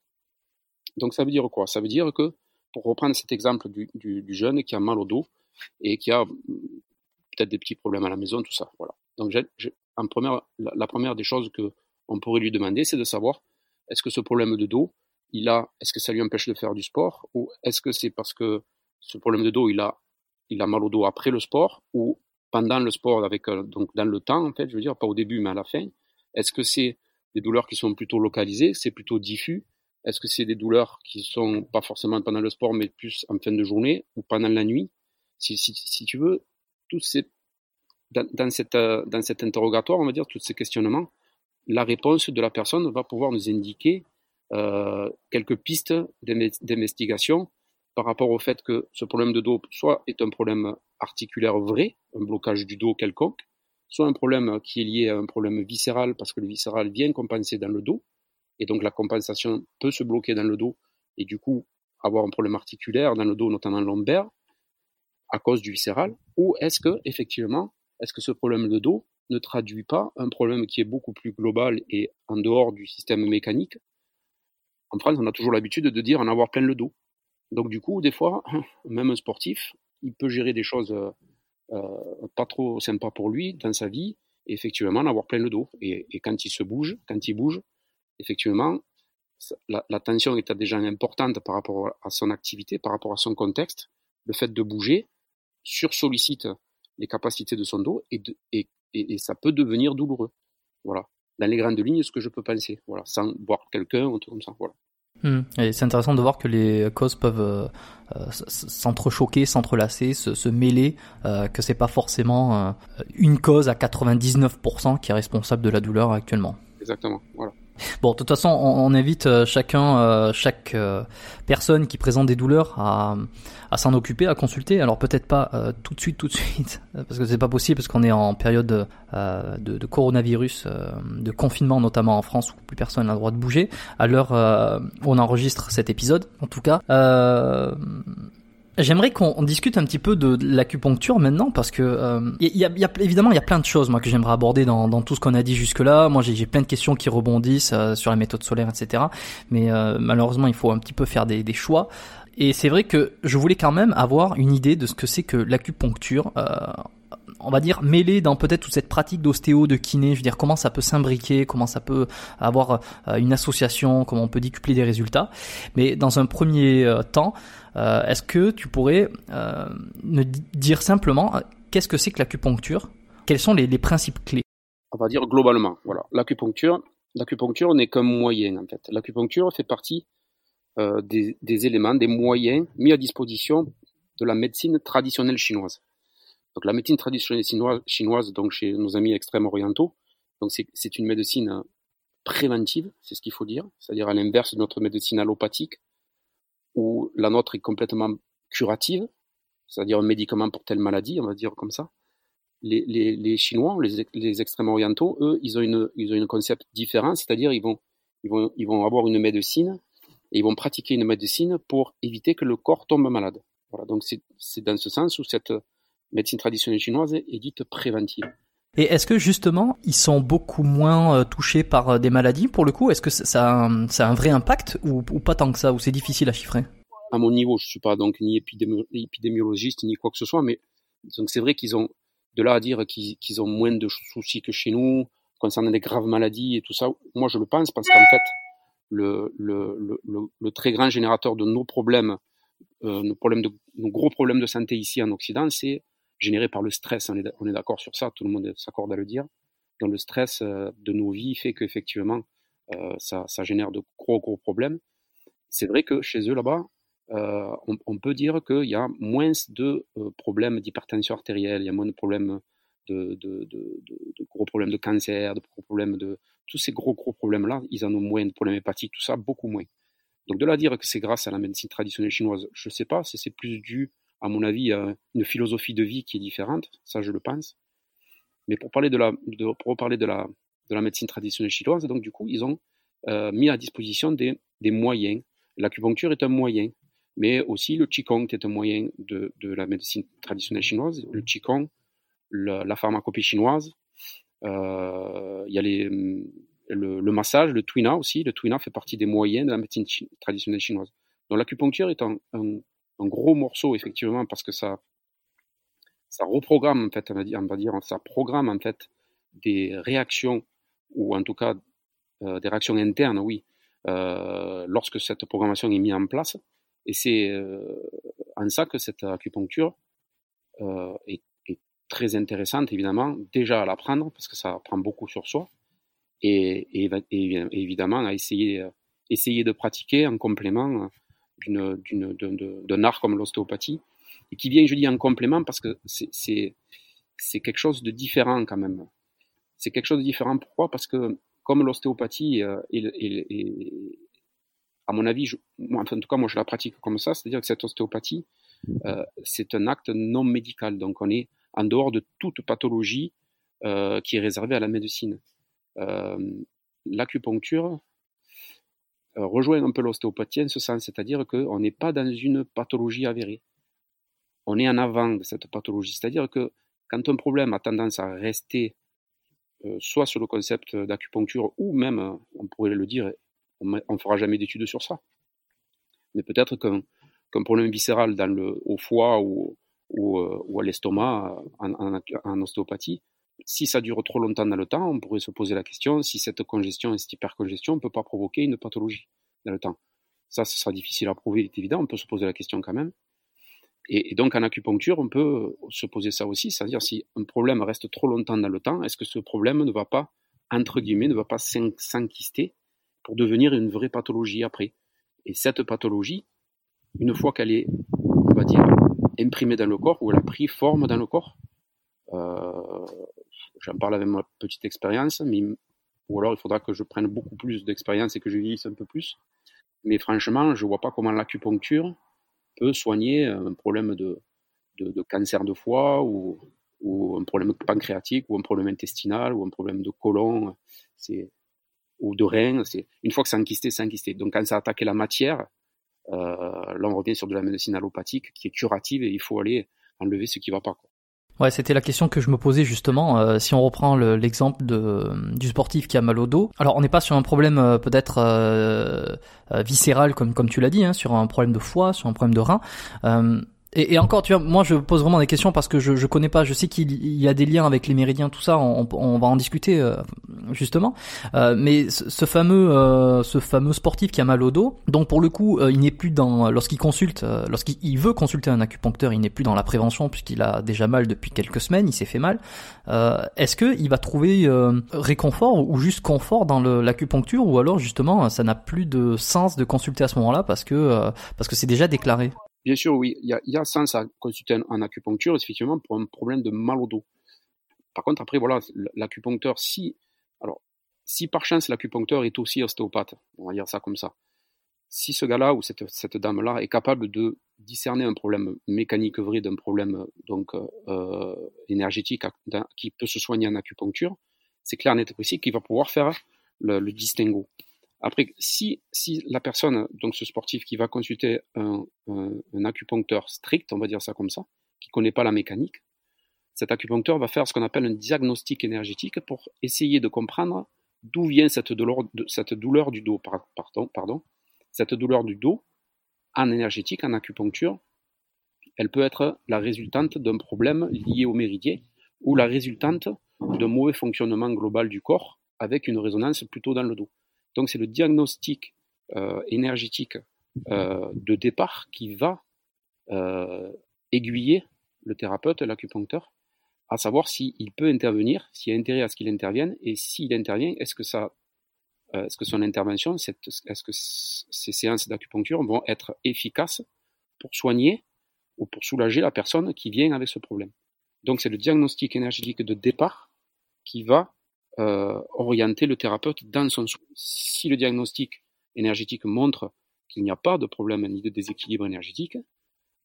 Donc ça veut dire quoi? Ça veut dire que, pour reprendre cet exemple du, jeune qui a mal au dos et qui a peut-être des petits problèmes à la maison, tout ça. Voilà. Donc première, la, première des choses que on pourrait lui demander, c'est de savoir est-ce que ce problème de dos, il a, est-ce que ça lui empêche de faire du sport ou est-ce que c'est parce que ce problème de dos, il a, il a mal au dos après le sport ou pendant le sport, avec euh, donc dans le temps en fait, je veux dire pas au début mais à la fin? Est-ce que c'est des douleurs qui sont plutôt localisées, c'est plutôt diffus Est-ce que c'est des douleurs qui sont pas forcément pendant le sport mais plus en fin de journée ou pendant la nuit? Si, si, si, tu veux, tous ces dans, dans, cette, euh, dans cet interrogatoire, on va dire, tous ces questionnements, la réponse de la personne va pouvoir nous indiquer euh, quelques pistes d'investigation par rapport au fait que ce problème de dos soit est un problème articulaire vrai, un blocage du dos quelconque, soit un problème qui est lié à un problème viscéral parce que le viscéral vient compenser dans le dos, et donc la compensation peut se bloquer dans le dos et du coup avoir un problème articulaire dans le dos, notamment lombaire, à cause du viscéral, ou est-ce que effectivement, est-ce que ce problème de dos ne traduit pas un problème qui est beaucoup plus global et en dehors du système mécanique, en France, on a toujours l'habitude de dire en avoir plein le dos. Donc du coup, des fois, même un sportif, il peut gérer des choses euh, euh, pas trop sympas pour lui dans sa vie, et effectivement en avoir plein le dos. Et, quand il se bouge, quand il bouge, effectivement, la, tension est déjà importante par rapport à son activité, par rapport à son contexte. Le fait de bouger sursollicite les capacités de son dos et, et, et, ça peut devenir douloureux. Voilà dans les grandes lignes ce que je peux penser, voilà, sans voir quelqu'un ou tout comme ça, voilà. Hmm. Et c'est intéressant de voir que les causes peuvent euh, euh, s'entrechoquer, s'entrelacer, se, se, mêler, euh, que c'est pas forcément euh, une cause à 99% qui est responsable de la douleur actuellement. Exactement, voilà. Bon, de toute façon, on, invite euh, chacun, euh, chaque euh, personne qui présente des douleurs à, s'en occuper, à consulter. Alors peut-être pas tout de suite, tout de suite, parce que c'est pas possible, parce qu'on est en période de, de coronavirus, de confinement notamment en France où plus personne n'a le droit de bouger. À l'heure où on enregistre cet épisode, en tout cas. J'aimerais qu'on discute un petit peu de, l'acupuncture maintenant parce que euh, y, a, y, a, évidemment il y a plein de choses moi que j'aimerais aborder dans, dans, tout ce qu'on a dit jusque là. Moi j'ai plein de questions qui rebondissent euh, sur la méthode solaire etc. Mais euh, malheureusement il faut un petit peu faire des, des choix. Et c'est vrai que je voulais quand même avoir une idée de ce que c'est que l'acupuncture. Euh, on va dire mêlé dans peut-être toute cette pratique d'ostéo, de kiné, je veux dire comment ça peut s'imbriquer, comment ça peut avoir une association, comment on peut décupler des résultats. Mais dans un premier temps, euh, est-ce que tu pourrais euh, dire simplement euh, qu'est-ce que c'est que l'acupuncture? Quels sont les, principes clés? On va dire globalement. Voilà, l'acupuncture, l'acupuncture n'est qu'un moyen en fait. L'acupuncture fait partie des, éléments, des moyens mis à disposition de la médecine traditionnelle chinoise. Donc la médecine traditionnelle chinoise, chinoise donc chez nos amis extrêmes orientaux, donc c'est une médecine préventive, c'est ce qu'il faut dire, c'est-à-dire à l'inverse de notre médecine allopathique, où la nôtre est complètement curative, c'est-à-dire un médicament pour telle maladie, on va dire comme ça. Les, Chinois, les, les extrêmes orientaux, eux, ils ont une, ils ont une concept différent, c'est-à-dire ils vont, ils vont, ils vont avoir une médecine et ils vont pratiquer une médecine pour éviter que le corps tombe malade. Voilà, donc c'est dans ce sens où cette médecine traditionnelle chinoise est dite préventive. Et est-ce que justement, ils sont beaucoup moins euh, touchés par euh, des maladies pour le coup? Est-ce que ça, a un vrai impact ou, pas tant que ça? Ou c'est difficile à chiffrer? À mon niveau, je suis pas donc ni épidémiologiste ni quoi que ce soit, mais c'est vrai qu'ils ont de là à dire qu'ils ont moins de soucis que chez nous concernant des graves maladies et tout ça. Moi, je le pense parce qu'en fait, le, très grand générateur de nos problèmes, euh, nos gros problèmes de santé ici en Occident, c'est généré par le stress. On est, d'accord sur ça, tout le monde s'accorde à le dire. Dans le stress euh, de nos vies fait qu'effectivement, euh, ça, génère de gros, gros problèmes. C'est vrai que chez eux là-bas, euh, on, peut dire qu'il y a moins de problèmes d'hypertension artérielle, il y a moins de problèmes de, gros problèmes de cancer, de gros problèmes de. Tous ces gros, gros problèmes-là, ils en ont moins de problèmes hépatiques, tout ça, beaucoup moins. Donc de là dire que c'est grâce à la médecine traditionnelle chinoise, je ne sais pas, c'est plus dû à mon avis, une philosophie de vie qui est différente, ça je le pense. Mais pour parler de la, pour de la, de la médecine traditionnelle chinoise. Donc, du coup, ils ont mis à disposition des, des moyens. L'acupuncture est un moyen, mais aussi le Qigong est un moyen de, de la médecine traditionnelle chinoise. Le Qigong, la pharmacopée chinoise, il y a les, le, massage, le Tuina aussi. Le Tuina fait partie des moyens de la médecine traditionnelle chinoise. Donc l'acupuncture est un, gros morceau, effectivement, parce que ça, ça reprogramme, en fait, on va dire, ça programme, en fait, des réactions, ou en tout cas euh, des réactions internes, oui, euh, lorsque cette programmation est mise en place. Et c'est euh, en ça que cette acupuncture est, très intéressante, évidemment, déjà à l'apprendre, parce que ça prend beaucoup sur soi, et, évidemment à essayer, essayer de pratiquer en complément d'un art comme l'ostéopathie, et qui vient, je dis, en complément parce que c'est quelque chose de différent quand même. C'est quelque chose de différent. Pourquoi? Parce que comme l'ostéopathie, euh, à mon avis, je, en tout cas moi je la pratique comme ça, c'est-à-dire que cette ostéopathie, euh, c'est un acte non médical. Donc on est en dehors de toute pathologie euh, qui est réservée à la médecine. L'acupuncture, rejoint un peu l'ostéopathie en ce sens, c'est-à-dire qu'on n'est pas dans une pathologie avérée. On est en avant de cette pathologie, c'est-à-dire que quand un problème a tendance à rester euh, soit sur le concept d'acupuncture, ou même, euh, on pourrait le dire, on ne fera jamais d'études sur ça. Mais peut-être qu'un problème viscéral dans le, au foie ou, ou, à l'estomac en, ostéopathie, si ça dure trop longtemps dans le temps, on pourrait se poser la question si cette congestion et cette hypercongestion ne peut pas provoquer une pathologie dans le temps. Ça, ce sera difficile à prouver, c'est évident, on peut se poser la question quand même. Et, donc en acupuncture, on peut se poser ça aussi, c'est-à-dire si un problème reste trop longtemps dans le temps, est-ce que ce problème ne va pas, entre guillemets, ne va pas s'enquister pour devenir une vraie pathologie après? Et cette pathologie, une fois qu'elle est, on va dire, imprimée dans le corps, ou elle a pris forme dans le corps, euh, j'en parle avec ma petite expérience, mais ou alors il faudra que je prenne beaucoup plus d'expérience et que je vieillisse un peu plus. Mais franchement, je vois pas comment l'acupuncture peut soigner un problème de, de, cancer de foie ou, ou, un problème pancréatique ou un problème intestinal ou un problème de côlon ou de rein. Une fois que c'est enquisté, c'est enquisté. Donc quand ça a attaqué la matière, euh, là on revient sur de la médecine allopathique qui est curative et il faut aller enlever ce qui va pas. Quoi. Ouais, c'était la question que je me posais justement. Euh, si on reprend l'exemple de du sportif qui a mal au dos, alors on n'est pas sur un problème euh, peut-être euh, viscéral comme comme tu l'as dit, hein, sur un problème de foie, sur un problème de rein. Et, encore, tu vois, moi je pose vraiment des questions parce que je, je connais pas. Je sais qu'il y a des liens avec les méridiens, tout ça. On, on va en discuter euh, justement. Euh, mais ce, fameux, euh, ce fameux sportif qui a mal au dos, donc pour le coup, il n'est plus dans lorsqu'il consulte, lorsqu'il veut consulter un acupuncteur, il n'est plus dans la prévention puisqu'il a déjà mal depuis quelques semaines, il s'est fait mal. Est-ce que il va trouver réconfort ou juste confort dans l'acupuncture ou alors justement ça n'a plus de sens de consulter à ce moment-là parce que parce que c'est déjà déclaré? Bien sûr, oui, il y a, sens à consulter en acupuncture, effectivement, pour un problème de mal au dos. Par contre, après, voilà, l'acupuncteur, si, alors, si par chance l'acupuncteur est aussi ostéopathe, on va dire ça comme ça, si ce gars-là ou cette, dame-là est capable de discerner un problème mécanique vrai d'un problème donc euh, énergétique qui peut se soigner en acupuncture, c'est clair, net et précis qu'il va pouvoir faire le distinguo. Après, si, la personne, donc ce sportif qui va consulter un, un, acupuncteur strict, on va dire ça comme ça, qui ne connaît pas la mécanique, cet acupuncteur va faire ce qu'on appelle un diagnostic énergétique pour essayer de comprendre d'où vient cette douleur, du dos. Cette douleur du dos en énergétique, en acupuncture, elle peut être la résultante d'un problème lié au méridien ou la résultante d'un mauvais fonctionnement global du corps avec une résonance plutôt dans le dos. Donc c'est le diagnostic euh, énergétique euh, de départ qui va euh, aiguiller le thérapeute, l'acupuncteur, à savoir s'il peut intervenir, s'il y a intérêt à ce qu'il intervienne, et s'il intervient, est-ce que ça, est-ce que son intervention, est-ce que ces séances d'acupuncture vont être efficaces pour soigner ou pour soulager la personne qui vient avec ce problème? Donc c'est le diagnostic énergétique de départ qui va euh, orienter le thérapeute dans son soin. Si le diagnostic énergétique montre qu'il n'y a pas de problème ni de déséquilibre énergétique,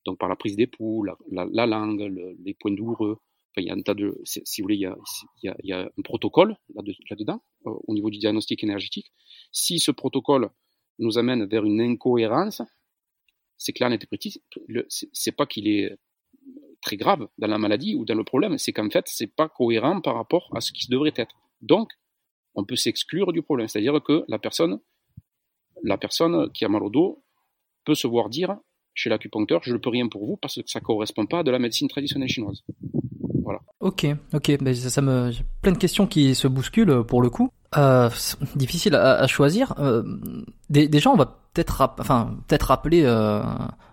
donc par la prise d'époux, la, la, langue, les points douloureux, il y a un tas de, si vous voulez, il y a, un protocole là-dedans, euh, au niveau du diagnostic énergétique. Si ce protocole nous amène vers une incohérence, c'est clair, net. C'est pas qu'il est très grave dans la maladie ou dans le problème, c'est qu'en fait, c'est pas cohérent par rapport à ce qui devrait être. Donc, on peut s'exclure du problème. C'est-à-dire que la personne, la personne qui a mal au dos peut se voir dire chez l'acupuncteur, je ne peux rien pour vous parce que ça ne correspond pas à de la médecine traditionnelle chinoise. Voilà. Ok, ok, ben ça, me plein de questions qui se bousculent pour le coup. Euh, difficile à, choisir. Euh, déjà, on va peut-être, enfin, peut-être rappeler. Euh,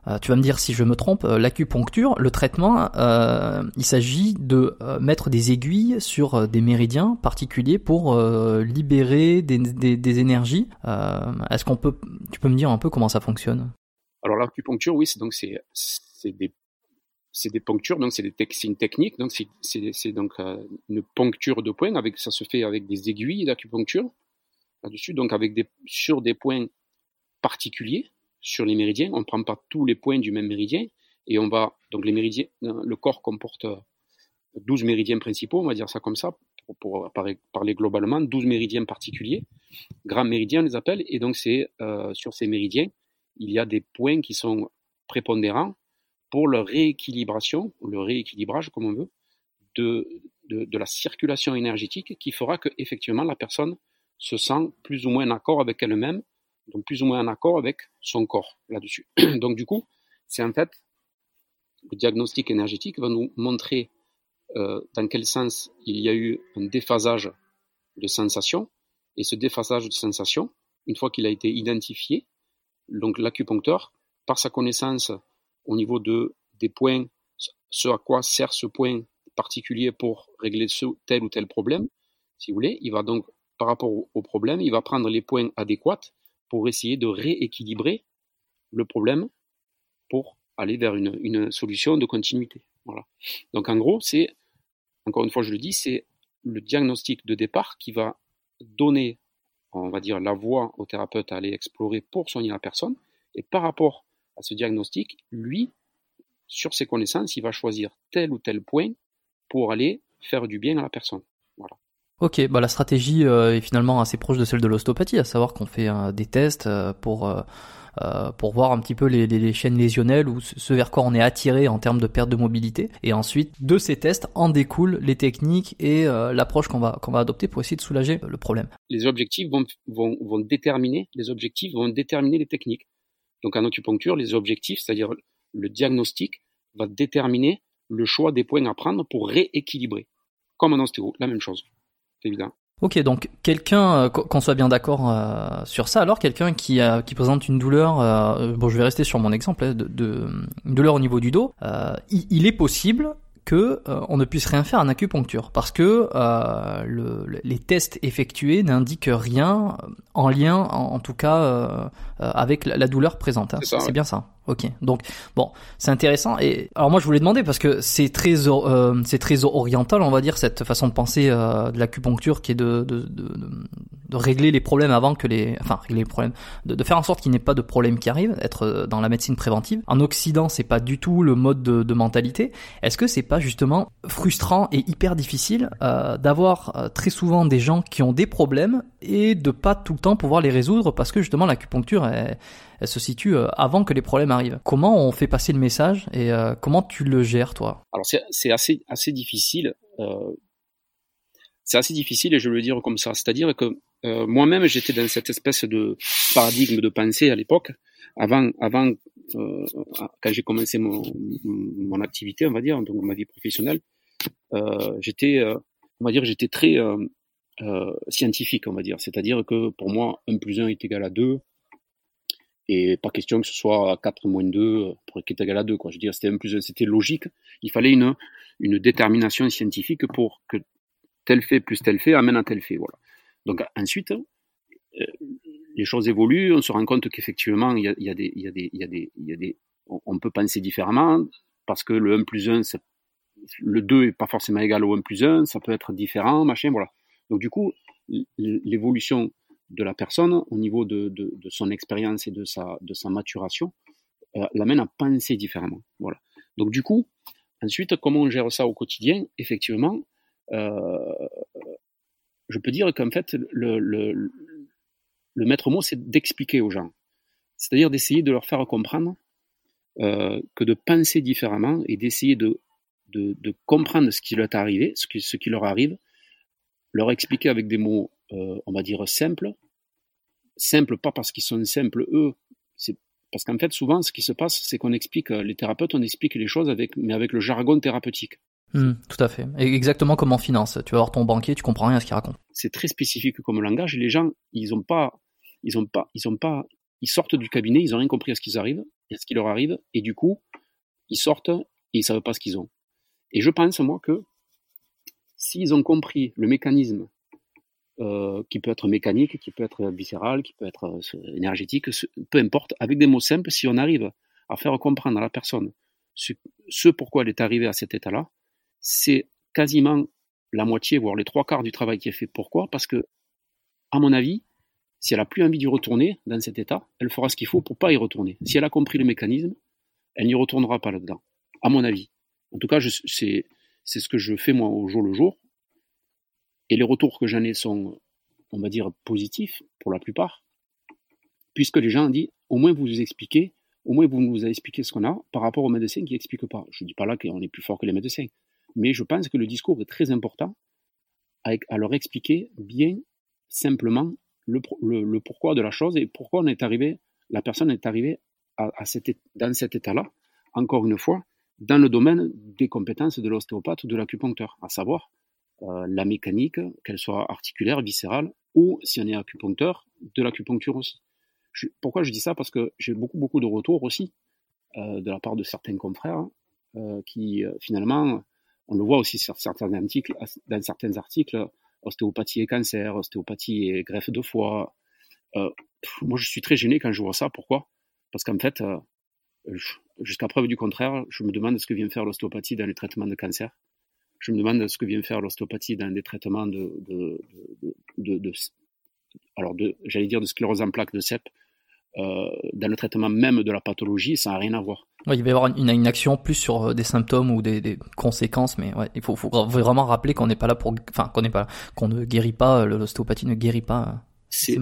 euh, tu vas me dire si je me trompe. Euh, l'acupuncture, le traitement, il s'agit de mettre des aiguilles sur des méridiens particuliers pour libérer des, des, des énergies. Est-ce qu'on peut, tu peux me dire un peu comment ça fonctionne? Alors l'acupuncture, oui, c'est donc c'est des c'est des ponctures, donc c'est une technique, donc c'est donc une poncture de points, avec, ça se fait avec des aiguilles d'acupuncture là-dessus, donc avec des, sur des points particuliers, sur les méridiens, on ne prend pas tous les points du même méridien, et on va, donc les méridiens, le corps comporte 12 méridiens principaux, on va dire ça comme ça, pour, parler, globalement, 12 méridiens particuliers, grands méridiens on les appelle, et donc c'est euh, sur ces méridiens, il y a des points qui sont prépondérants pour leur rééquilibration, le rééquilibrage comme on veut, de, de, la circulation énergétique qui fera que effectivement la personne se sent plus ou moins en accord avec elle-même, donc plus ou moins en accord avec son corps là-dessus. donc du coup, c'est en fait le diagnostic énergétique va nous montrer euh, dans quel sens il y a eu un déphasage de sensations, et ce déphasage de sensations, une fois qu'il a été identifié, donc l'acupuncteur, par sa connaissance au niveau de, des points, ce à quoi sert ce point particulier pour régler ce, tel ou tel problème, si vous voulez, il va donc, par rapport au, problème, il va prendre les points adéquats pour essayer de rééquilibrer le problème pour aller vers une, une solution de continuité. Voilà. Donc en gros, c'est, encore une fois je le dis, c'est le diagnostic de départ qui va donner, on va dire, la voie au thérapeute à aller explorer pour soigner la personne. Et par rapport à ce diagnostic, lui, sur ses connaissances, il va choisir tel ou tel point pour aller faire du bien à la personne. Voilà. Ok, bah la stratégie euh, est finalement assez proche de celle de l'ostéopathie, à savoir qu'on fait euh, des tests euh, pour pour voir un petit peu les, les, chaînes lésionnelles ou ce vers quoi on est attiré en termes de perte de mobilité. Et ensuite, de ces tests en découlent les techniques et l'approche qu'on va qu'on va adopter pour essayer de soulager le problème. Les objectifs vont, vont, vont déterminer les objectifs vont déterminer les techniques. Donc en acupuncture, les objectifs, c'est-à-dire le diagnostic, va déterminer le choix des points à prendre pour rééquilibrer. Comme en ostéo, la même chose. Évident. Ok, donc quelqu'un, euh, qu'on soit bien d'accord euh, sur ça, alors quelqu'un qui, qui présente une douleur, euh, bon je vais rester sur mon exemple, hein, de, une douleur au niveau du dos, il, est possible que on ne puisse rien faire en acupuncture parce que le, les tests effectués n'indiquent rien en lien, en, tout cas, avec la, douleur présente. Hein. C'est bien ça. Ok, donc bon, c'est intéressant. Et alors moi je voulais demander parce que c'est très euh, c'est très oriental, on va dire cette façon de penser euh, de l'acupuncture qui est de de, régler les problèmes avant que les enfin régler les problèmes, de, faire en sorte qu'il n'y ait pas de problème qui arrive, être euh, dans la médecine préventive. En Occident, c'est pas du tout le mode de, mentalité. Est-ce que c'est pas justement frustrant et hyper difficile d'avoir très souvent des gens qui ont des problèmes et de pas tout le temps pouvoir les résoudre parce que justement l'acupuncture elle, elle se situe avant que les problèmes Comment on fait passer le message et euh, comment tu le gères toi? Alors c'est assez difficile. Euh, c'est assez difficile et je veux le dire comme ça. C'est-à-dire que euh, moi-même j'étais dans cette espèce de paradigme de pensée à l'époque, avant avant quand j'ai commencé mon, mon activité, on va dire, donc ma vie professionnelle, j'étais on va dire j'étais très scientifique, on va dire. C'est-à-dire que pour moi, 1 plus 1 est égal à 2, et pas question que ce soit 4 moins 2 pour être égal à 2. Quoi. Je veux dire, c'était, plus, c'était logique. Il fallait une, une détermination scientifique pour que tel fait plus tel fait amène à tel fait. Voilà. Donc ensuite, euh, les choses évoluent, on se rend compte qu'effectivement, on peut penser différemment parce que le 1 plus 1, le 2 est pas forcément égal au 1 plus 1, ça peut être différent, machin, voilà. Donc du coup, l'évolution de la personne au niveau de, de, son expérience et de sa, de sa maturation euh, l'amène à penser différemment. Voilà. Donc du coup, Ensuite, comment on gère ça au quotidien? Effectivement, euh, je peux dire qu'en fait, le, le, le maître mot, c'est d'expliquer aux gens. C'est-à-dire d'essayer de leur faire comprendre euh, que de penser différemment et d'essayer de, de, de, comprendre ce qui leur est arrivé, ce qui, ce qui leur arrive, leur expliquer avec des mots, on va dire, simples. Simples, pas parce qu'ils sont simples, eux, c'est parce qu'en fait, souvent, ce qui se passe, c'est qu'on explique, euh, les thérapeutes, on explique les choses avec, mais avec le jargon thérapeutique. Mmh, tout à fait. exactement comme en finance. Tu vas voir ton banquier, tu comprends rien à ce qu'il raconte. C'est très spécifique comme langage et les gens, ils ont pas, ils ont pas, ils ont pas, ils sortent du cabinet, ils ont rien compris à ce qu'ils arrivent, à ce qui leur arrive, et du coup, ils sortent et ils savent pas ce qu'ils ont. Et je pense, moi, que s'ils ont compris le mécanisme euh, qui peut être mécanique, qui peut être viscéral, qui peut être euh, énergétique, peu importe, avec des mots simples, si on arrive à faire comprendre à la personne ce, pourquoi elle est arrivée à cet état-là, c'est quasiment la moitié, voire les trois quarts du travail qui est fait. Pourquoi? Parce que, à mon avis, si elle a plus envie d'y retourner dans cet état, elle fera ce qu'il faut pour pas y retourner. Si elle a compris le mécanisme, elle n'y retournera pas là-dedans, à mon avis. En tout cas, c'est ce que je fais moi au jour le jour. Et les retours que j'en ai sont, on va dire, positifs pour la plupart, puisque les gens ont dit, au moins vous expliquez, au moins vous nous avez expliqué ce qu'on a par rapport aux médecins qui n'expliquent pas. Je ne dis pas là qu'on est plus fort que les médecins, mais je pense que le discours est très important à, leur expliquer bien simplement le, pourquoi de la chose et pourquoi on est arrivé, la personne est arrivée dans cet état-là, encore une fois, dans le domaine des compétences de l'ostéopathe ou de l'acupuncteur, à savoir la mécanique, qu'elle soit articulaire, viscérale, ou si on est acupuncteur, de l'acupuncture aussi. pourquoi je dis ça? Parce que j'ai beaucoup beaucoup de retours aussi euh, de la part de certains confrères euh, qui finalement on le voit aussi sur certains articles, dans certains articles, ostéopathie et cancer, ostéopathie et greffe de foie. Euh, moi, je suis très gêné quand je vois ça. Pourquoi? Parce qu'en fait, euh, jusqu'à preuve du contraire, je me demande ce que vient faire l'ostéopathie dans les traitements de cancer. Je me demande ce que vient faire l'ostéopathie dans des traitements de, de, de, de alors j'allais dire de sclérose en plaques de CEP, euh, dans le traitement même de la pathologie, ça n'a rien à voir. il va y avoir une, une, action plus sur euh, des symptômes ou des, des conséquences, mais ouais, il faut, faut vraiment rappeler qu'on n'est pas là pour, enfin, qu'on n'est pas, qu'on ne guérit pas, euh, l'ostéopathie ne guérit pas. C'est,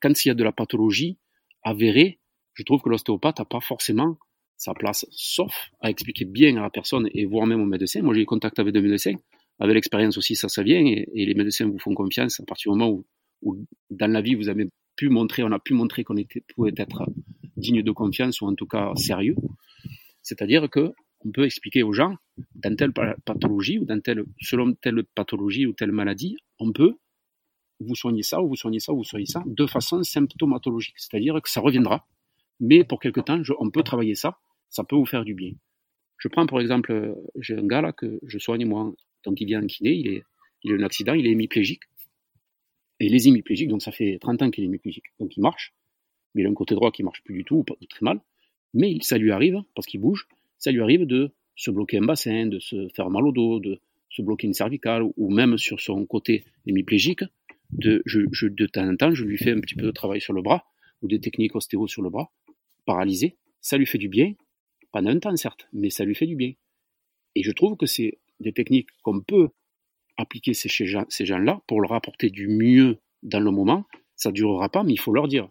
quand il y a de la pathologie avérée, je trouve que l'ostéopathe n'a pas forcément sa place, sauf à expliquer bien à la personne et voire même au médecin. Moi, j'ai eu contact avec des médecins, avec l'expérience aussi, ça, ça vient, et, les médecins vous font confiance à partir du moment où, dans la vie vous avez pu montrer, on a pu montrer qu'on pouvait être digne de confiance ou en tout cas sérieux. C'est-à-dire que on peut expliquer aux gens, dans telle pathologie ou dans telle, selon telle pathologie ou telle maladie, on peut vous soigner ça ou vous soigner ça ou vous soigner ça de façon symptomatologique. C'est-à-dire que ça reviendra, mais pour quelque temps, on peut travailler ça, ça peut vous faire du bien. Je prends par exemple, j'ai un gars là que je soigne moi, donc il vient en kiné, il est, il a un accident, il est hémiplégique. Et les hémiplégiques, donc ça fait 30 ans qu'il est hémiplégique, donc il marche, mais il a un côté droit qui marche plus du tout, ou très mal, mais ça lui arrive, parce qu'il bouge, ça lui arrive de se bloquer un bassin, de se faire mal au dos, de se bloquer une cervicale, ou même sur son côté hémiplégique, de, de temps en temps, je lui fais un petit peu de travail sur le bras, ou des techniques ostéo sur le bras, paralysé, ça lui fait du bien, pendant un temps certes, mais ça lui fait du bien. Et je trouve que c'est des techniques qu'on peut appliquer ces, ces gens-là pour leur apporter du mieux dans le moment. Ça ne durera pas, mais il faut leur dire.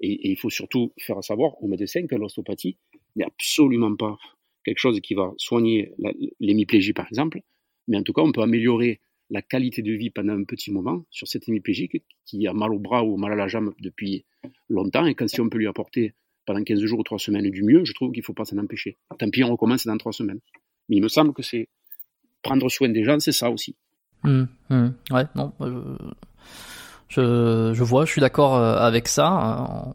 Et, il faut surtout faire savoir aux médecins que l'ostéopathie n'est absolument pas quelque chose qui va soigner l'hémiplégie, par exemple, mais en tout cas, on peut améliorer la qualité de vie pendant un petit moment sur cet hémiplégique qui a mal au bras ou mal à la jambe depuis longtemps, et quand si on peut lui apporter pendant 15 jours ou 3 semaines du mieux, je trouve qu'il ne faut pas s'en empêcher. Tant pis, on recommence dans 3 semaines. Mais il me semble que c'est prendre soin des gens, c'est ça aussi. Mmh, mmh. ouais, non. je, je vois, je suis d'accord euh, avec ça.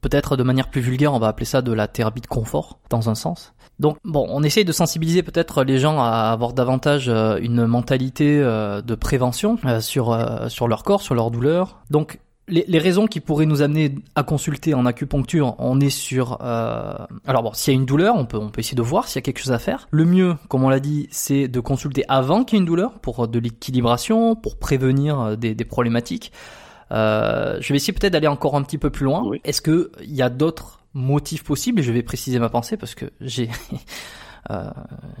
Peut-être de manière plus vulgaire, on va appeler ça de la thérapie de confort, dans un sens. Donc, bon, on essaye de sensibiliser peut-être les gens à avoir davantage euh, une mentalité euh, de prévention sur sur leur corps, sur leur douleur. Donc, les, raisons qui pourraient nous amener à consulter en acupuncture, on est sur... Euh... Alors bon, s'il y a une douleur, on peut, on peut essayer de voir s'il y a quelque chose à faire. Le mieux, comme on l'a dit, c'est de consulter avant qu'il y ait une douleur, pour de l'équilibration, pour prévenir euh, des, des problématiques. Euh, je vais essayer peut-être d'aller encore un petit peu plus loin. Est-ce qu'il y a d'autres motifs possibles? Et je vais préciser ma pensée parce que j'ai...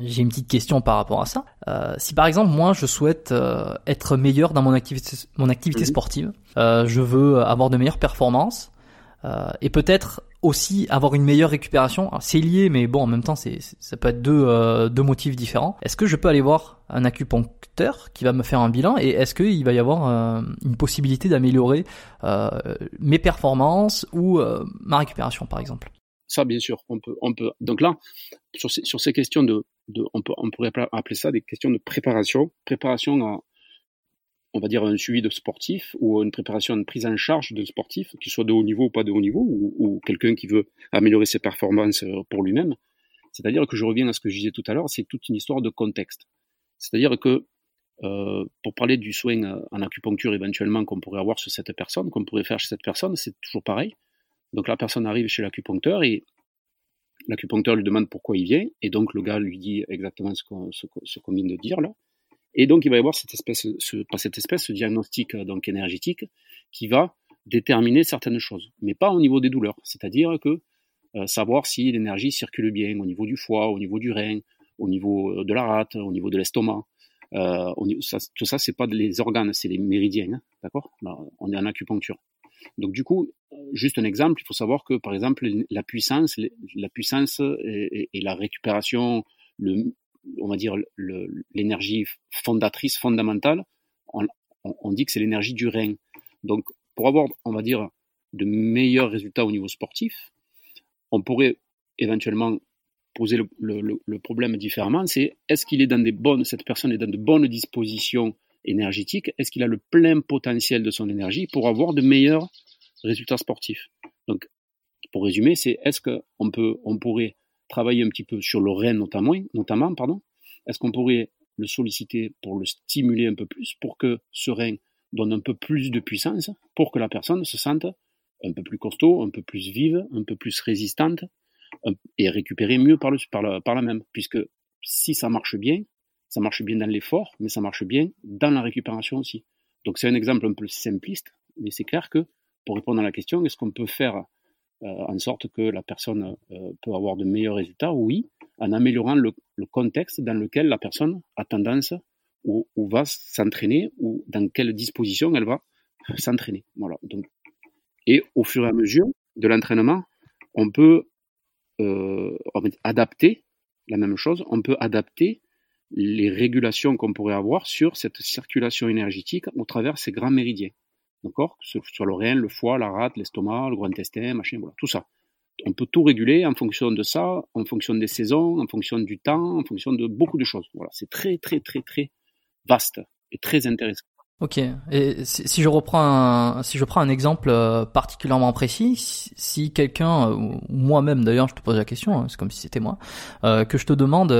j'ai une petite question par rapport à ça. si par exemple moi je souhaite être meilleur dans mon activité, mon activité mhm. sportive, je veux avoir de meilleures performances et peut-être aussi avoir une meilleure récupération. C'est lié, mais bon, en même temps, c'est, ça peut être deux, euh, deux motifs différents. Est-ce que je peux aller voir un acupuncteur qui va me faire un bilan et est-ce qu'il va y avoir euh, une possibilité d'améliorer euh, mes performances ou ma récupération, par exemple? Ça, bien sûr, on peut, on peut. Donc là, sur ces, questions de, on, pourrait appeler ça des questions de préparation, préparation à, on va dire, un suivi de sportif ou une préparation, une prise en charge de sportif, qu'il soit de haut niveau ou pas de haut niveau, ou, quelqu'un qui veut améliorer ses performances euh, pour lui-même. C'est-à-dire que je reviens à ce que je disais tout à l'heure, c'est toute une histoire de contexte. C'est-à-dire que euh, pour parler du soin euh, en acupuncture éventuellement qu'on pourrait avoir sur cette personne, qu'on pourrait faire chez cette personne, c'est toujours pareil. Donc la personne arrive chez l'acupuncteur et l'acupuncteur lui demande pourquoi il vient, et donc le gars lui dit exactement ce qu'on vient de dire là. Et donc, il va y avoir cette espèce, ce, pas cette espèce, ce diagnostic euh, donc énergétique qui va déterminer certaines choses, mais pas au niveau des douleurs. C'est-à-dire que euh, savoir si l'énergie circule bien au niveau du foie, au niveau du rein, au niveau euh, de la rate, au niveau de l'estomac. Ça, tout ça, c'est pas les organes, c'est les méridiens, hein, d'accord? On est en acupuncture. Donc du coup, juste un exemple, il faut savoir que par exemple la puissance, la puissance et, la récupération, le, on va dire, l'énergie fondatrice, fondamentale, on, dit que c'est l'énergie du rein. Donc, pour avoir, on va dire, de meilleurs résultats au niveau sportif, on pourrait éventuellement poser le, problème différemment, c'est est-ce qu'il est dans des bonnes, cette personne est dans de bonnes dispositions énergétiques, est-ce qu'il a le plein potentiel de son énergie pour avoir de meilleurs résultats sportifs? Donc, pour résumer, c'est est-ce qu'on peut, on pourrait travailler un petit peu sur le rein notamment, notamment pardon? Est-ce qu'on pourrait le solliciter pour le stimuler un peu plus, pour que ce rein donne un peu plus de puissance, pour que la personne se sente un peu plus costaud, un peu plus vive, un peu plus résistante, et récupérer mieux par, par la même? Puisque si ça marche bien, ça marche bien dans l'effort, mais ça marche bien dans la récupération aussi. Donc c'est un exemple un peu simpliste, mais c'est clair que pour répondre à la question, est-ce qu'on peut faire euh, en sorte que la personne euh, peut avoir de meilleurs résultats, oui, en améliorant le, contexte dans lequel la personne a tendance ou, va s'entraîner ou dans quelle disposition elle va s'entraîner. Voilà. Et au fur et à mesure de l'entraînement, on peut euh, adapter la même chose, on peut adapter les régulations qu'on pourrait avoir sur cette circulation énergétique au travers ces grands méridiens. D'accord? Sur, le rein, le foie, la rate, l'estomac, le gros intestin, machin, voilà, tout ça. On peut tout réguler en fonction de ça, en fonction des saisons, en fonction du temps, en fonction de beaucoup de choses. Voilà, c'est très, très, très, très vaste et très intéressant. Ok. Et si, je reprends un, si je prends un exemple euh, particulièrement précis, si, quelqu'un euh, moi-même d'ailleurs, je te pose la question, hein, c'est comme si c'était moi, euh, que je te demande,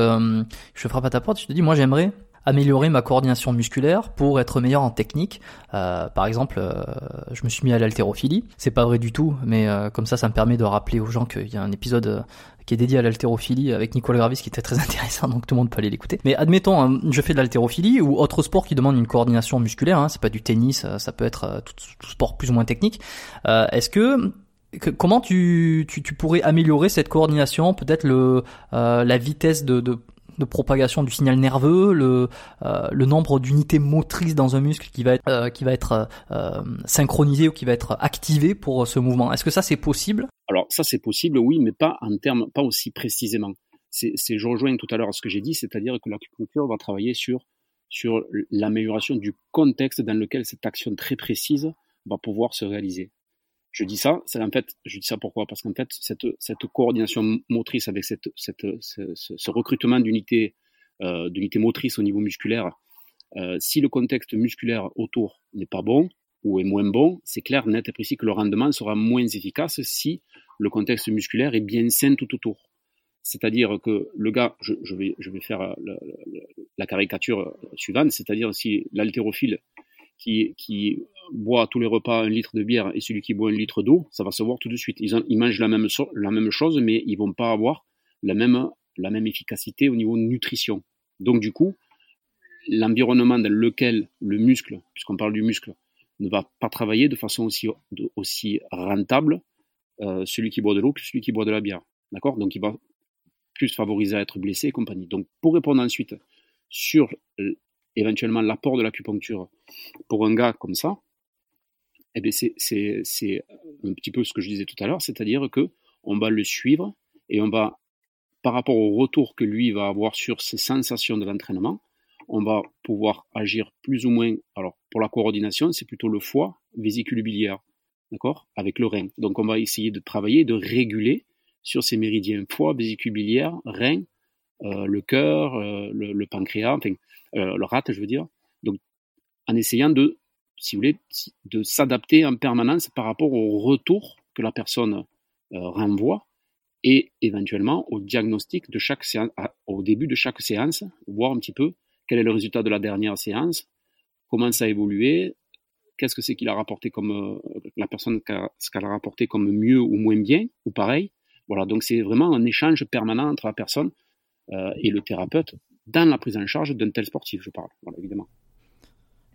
je frappe à ta porte, je te dis, moi j'aimerais améliorer ma coordination musculaire pour être meilleur en technique. Euh, par exemple, euh, je me suis mis à l'haltérophilie. C'est pas vrai du tout, mais euh, comme ça, ça me permet de rappeler aux gens qu'il y a un épisode qui est dédié à l'haltérophilie avec Nicole Gravis qui était très intéressant, donc tout le monde peut aller l'écouter. Mais admettons, hein, je fais de l'haltérophilie ou autre sport qui demande une coordination musculaire. Hein, c'est pas du tennis, ça peut être tout, sport plus ou moins technique. Est-ce que comment tu, tu, tu, pourrais améliorer cette coordination, peut-être le la vitesse de, de, de propagation du signal nerveux, le, euh, le nombre d'unités motrices dans un muscle qui va être, euh, qui va euh, synchronisé ou qui va être activé pour ce mouvement. Est-ce que ça c'est possible? Alors ça c'est possible, oui, mais pas en termes, pas aussi précisément. C'est, je rejoins tout à l'heure à ce que j'ai dit, c'est-à-dire que l'acupuncture va travailler sur l'amélioration du contexte dans lequel cette action très précise va pouvoir se réaliser. Je dis ça, c'est en fait, je dis ça pourquoi? Parce qu'en fait, cette, cette coordination motrice avec cette, cette, ce, ce, recrutement d'unités euh, motrices au niveau musculaire, euh, si le contexte musculaire autour n'est pas bon ou est moins bon, c'est clair, net et précis que le rendement sera moins efficace si le contexte musculaire est bien sain tout autour. C'est-à-dire que le gars, je, je, vais, je vais faire la, la caricature suivante, c'est-à-dire si l'haltérophile qui, qui boit tous les repas un litre de bière et celui qui boit un litre d'eau, ça va se voir tout de suite. Ils, mangent la même, la même chose, mais ils vont pas avoir la même, la même efficacité au niveau nutrition. Donc du coup, l'environnement dans lequel le muscle, puisqu'on parle du muscle, ne va pas travailler de façon aussi, aussi rentable, euh, celui qui boit de l'eau que celui qui boit de la bière. D'accord? Donc il va plus favorisés à être blessés et compagnie. Donc pour répondre ensuite sur éventuellement l'apport de l'acupuncture pour un gars comme ça, eh bien c'est, c'est, un petit peu ce que je disais tout à l'heure, c'est-à-dire que on va le suivre et on va, par rapport au retour que lui va avoir sur ses sensations de l'entraînement, on va pouvoir agir plus ou moins. Alors pour la coordination, c'est plutôt le foie, vésicule biliaire, d'accord, avec le rein. Donc on va essayer de travailler, de réguler sur ces méridiens foie, vésicule biliaire, rein, le cœur, euh, le, pancréas, enfin euh, le rate, je veux dire. Donc en essayant de, si vous voulez, de s'adapter en permanence par rapport au retour que la personne renvoie et éventuellement au diagnostic de chaque au début de chaque séance, voir un petit peu quel est le résultat de la dernière séance, comment ça a évolué, qu'est-ce que c'est qu'il a rapporté comme la personne ce qu'elle a rapporté comme mieux ou moins bien ou pareil. Voilà, donc c'est vraiment un échange permanent entre la personne euh, et le thérapeute dans la prise en charge d'un tel sportif, je parle, voilà, évidemment.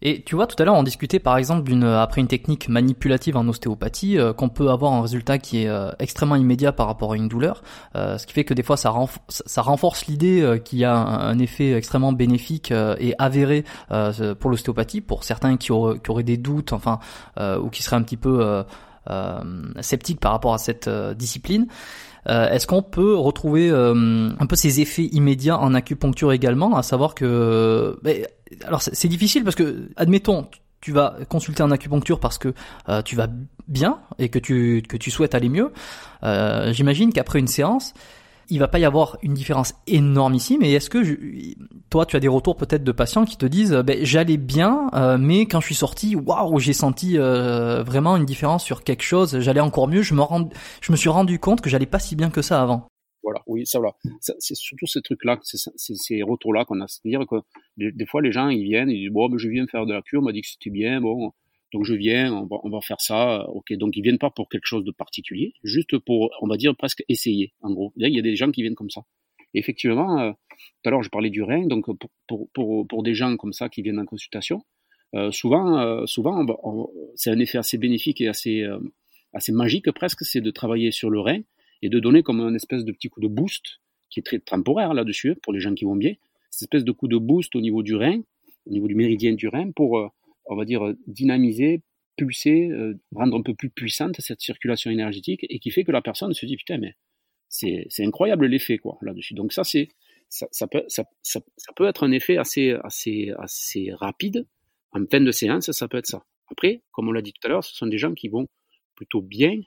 Et tu vois, tout à l'heure, on discutait par exemple d'une après une technique manipulative en ostéopathie, euh, qu'on peut avoir un résultat qui est euh, extrêmement immédiat par rapport à une douleur, ce qui fait que des fois ça, renforce l'idée qu'il y a un, effet extrêmement bénéfique et avéré pour l'ostéopathie, pour certains qui qui auraient des doutes, enfin, ou qui seraient un petit peu sceptiques par rapport à cette discipline. Euh, est-ce qu'on peut retrouver euh, un peu ces effets immédiats en acupuncture également, à savoir que, ben, alors c'est difficile parce que, admettons, tu vas consulter en acupuncture parce que euh, tu vas bien et que tu que tu souhaites aller mieux. J'imagine qu'après une séance, il va pas y avoir une différence énormissime. Et est-ce que toi, tu as des retours peut-être de patients qui te disent, ben, j'allais bien, euh, mais quand je suis sorti, waouh, j'ai senti euh, vraiment une différence sur quelque chose. J'allais encore mieux. Je me rend, je me suis rendu compte que j'allais pas si bien que ça avant. Voilà, oui, ça voilà. C'est surtout ces trucs-là, ces retours-là qu'on a. C'est-à-dire que des, fois, les gens, ils viennent, ils disent, bon, ben, je viens faire de la cure, on m'a dit que c'était bien, bon, donc je viens, on va, on va, faire ça, ok. Donc ils viennent pas pour quelque chose de particulier, juste pour, on va dire presque essayer. En gros, il y a des gens qui viennent comme ça. effectivement, euh, tout à l'heure je parlais du rein, donc pour, pour, pour, des gens comme ça qui viennent en consultation, euh, souvent, euh, souvent, c'est un effet assez bénéfique et assez, euh, assez magique presque, c'est de travailler sur le rein et de donner comme un espèce de petit coup de boost qui est très temporaire là-dessus pour les gens qui vont bien, cette espèce de coup de boost au niveau du rein, au niveau du méridien du rein pour on va dire, dynamiser, pulser, euh, rendre un peu plus puissante cette circulation énergétique et qui fait que la personne se dit putain mais c'est incroyable l'effet quoi là-dessus. Donc ça c'est ça, ça, peut, ça, ça, peut être un effet assez, assez, assez rapide. En fin de séance, ça peut être ça. Après, comme on l'a dit tout à l'heure, ce sont des gens qui vont plutôt bien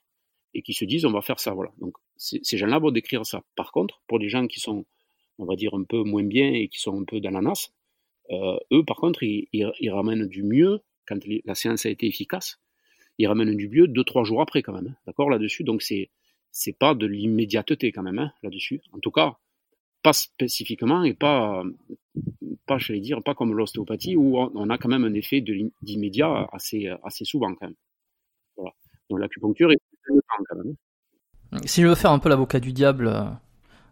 et qui se disent on va faire ça. Voilà. Donc ces gens-là vont décrire ça. Par contre, pour des gens qui sont, on va dire, un peu moins bien et qui sont un peu dans la nasse, euh, eux, par contre, ils, ramènent du mieux quand la séance a été efficace. Ils ramènent du mieux deux trois jours après quand même. Hein. D'accord là-dessus? Donc c'est c'est pas de l'immédiateté quand même hein, là-dessus. En tout cas, pas spécifiquement et pas pas je vais dire pas comme l'ostéopathie où on a quand même un effet d'immédiat assez assez souvent quand même. Voilà. Donc l'acupuncture est quand même. Hein. Si je veux faire un peu l'avocat du diable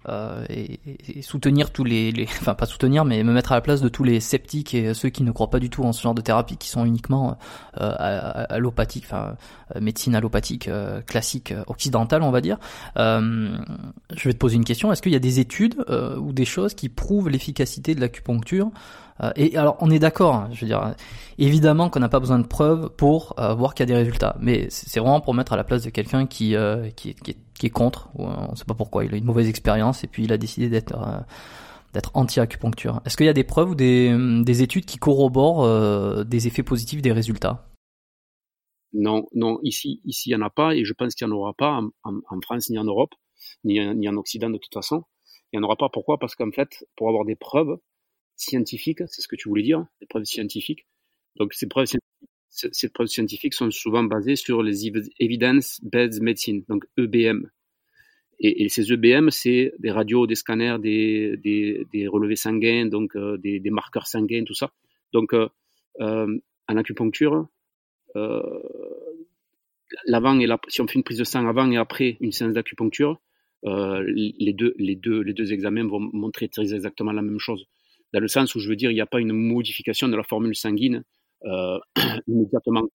euh, euh, et, soutenir tous les, les, enfin pas soutenir, mais me mettre à la place de tous les sceptiques et ceux qui ne croient pas du tout en ce genre de thérapie, qui sont uniquement euh, allopathiques, enfin euh, médecine allopathique euh, classique occidentale, on va dire. je vais te poser une question est-ce qu'il y a des études ou des choses qui prouvent l'efficacité de l'acupuncture et alors, on est d'accord, hein, je veux dire, évidemment qu'on n'a pas besoin de preuves pour voir qu'il y a des résultats, mais c'est vraiment pour mettre à la place de quelqu'un qui, qui, qui, est qui est contre, on ne sait pas pourquoi, il a une mauvaise expérience et puis il a décidé d'être euh, d'être anti-acupuncture. Est-ce qu'il y a des preuves ou des, des études qui corroborent euh, des effets positifs des résultats? Non, non, ici, ici il n'y en a pas et je pense qu'il n'y en aura pas en, en, France ni en Europe, ni, ni en Occident de toute façon. Il n'y en aura pas pourquoi? Parce qu'en fait, pour avoir des preuves scientifiques, c'est ce que tu voulais dire, des preuves scientifiques. Donc ces preuves scientifiques sont souvent basées sur les Evidence-Based Medicine, donc EBM. Et, ces EBM, c'est des radios, des scanners, des, des, relevés sanguins, donc euh, des, marqueurs sanguins, tout ça. Donc, euh, euh, en acupuncture, l'avant et si on fait une prise de sang avant et après une séance d'acupuncture, les, deux, les, deux, les deux examens vont montrer très exactement la même chose. Dans le sens où je veux dire, il n'y a pas une modification de la formule sanguine euh, immédiatement.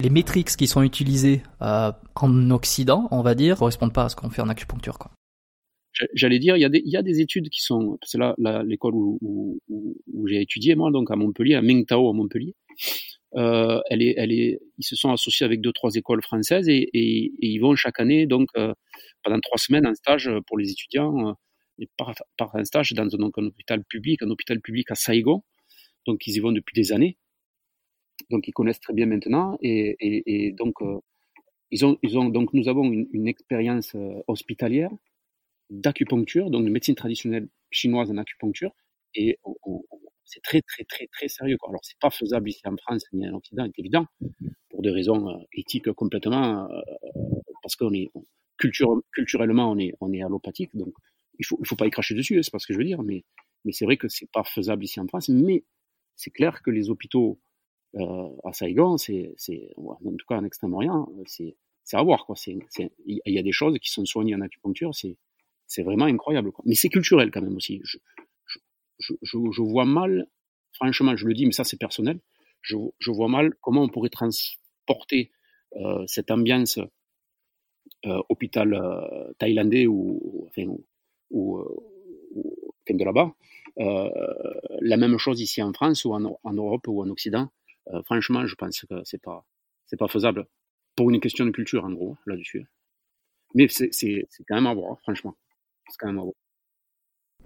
Les métriques qui sont utilisées euh, en Occident, on va dire, correspondent pas à ce qu'on fait en acupuncture. Quoi. J'allais dire, il y, a des, il y a des études qui sont, c'est là, l'école où, où, où, j'ai étudié moi, donc à Montpellier, à Mingtao à Montpellier. Euh, elle est, elle est, ils se sont associés avec deux trois écoles françaises et, et, et ils vont chaque année donc euh, pendant trois semaines en stage pour les étudiants par, un stage dans un hôpital public, un hôpital public à Saigon. Donc ils y vont depuis des années. Donc ils connaissent très bien maintenant et, donc euh, ils ont, donc nous avons une, expérience hospitalière d'acupuncture, donc de médecine traditionnelle chinoise en acupuncture, et c'est très très très très sérieux. Quoi. Alors c'est pas faisable ici en France ni en Occident, c'est évident, pour des raisons euh, éthiques complètement, euh, parce qu'on est culture, culturellement on est on est allopathique, donc il faut il faut pas y cracher dessus, hein, c'est pas ce que je veux dire, mais mais c'est vrai que c'est pas faisable ici en France, mais c'est clair que les hôpitaux euh, à Saigon, c'est en tout cas en Extrême-Orient, c'est à voir quoi. C'est il y a des choses qui sont soignées en acupuncture, c'est c'est vraiment incroyable. Quoi. Mais c'est culturel quand même aussi. Je, je, vois mal, franchement, je le dis, mais ça c'est personnel, je, je, vois mal comment on pourrait transporter euh, cette ambiance euh, hôpital thaïlandais ou, ou, de là-bas, euh, la même chose ici en France ou en, Europe ou en Occident. Euh, franchement, je pense que c'est pas c'est pas faisable pour une question de culture en gros là-dessus. Mais c'est quand même à voir, franchement.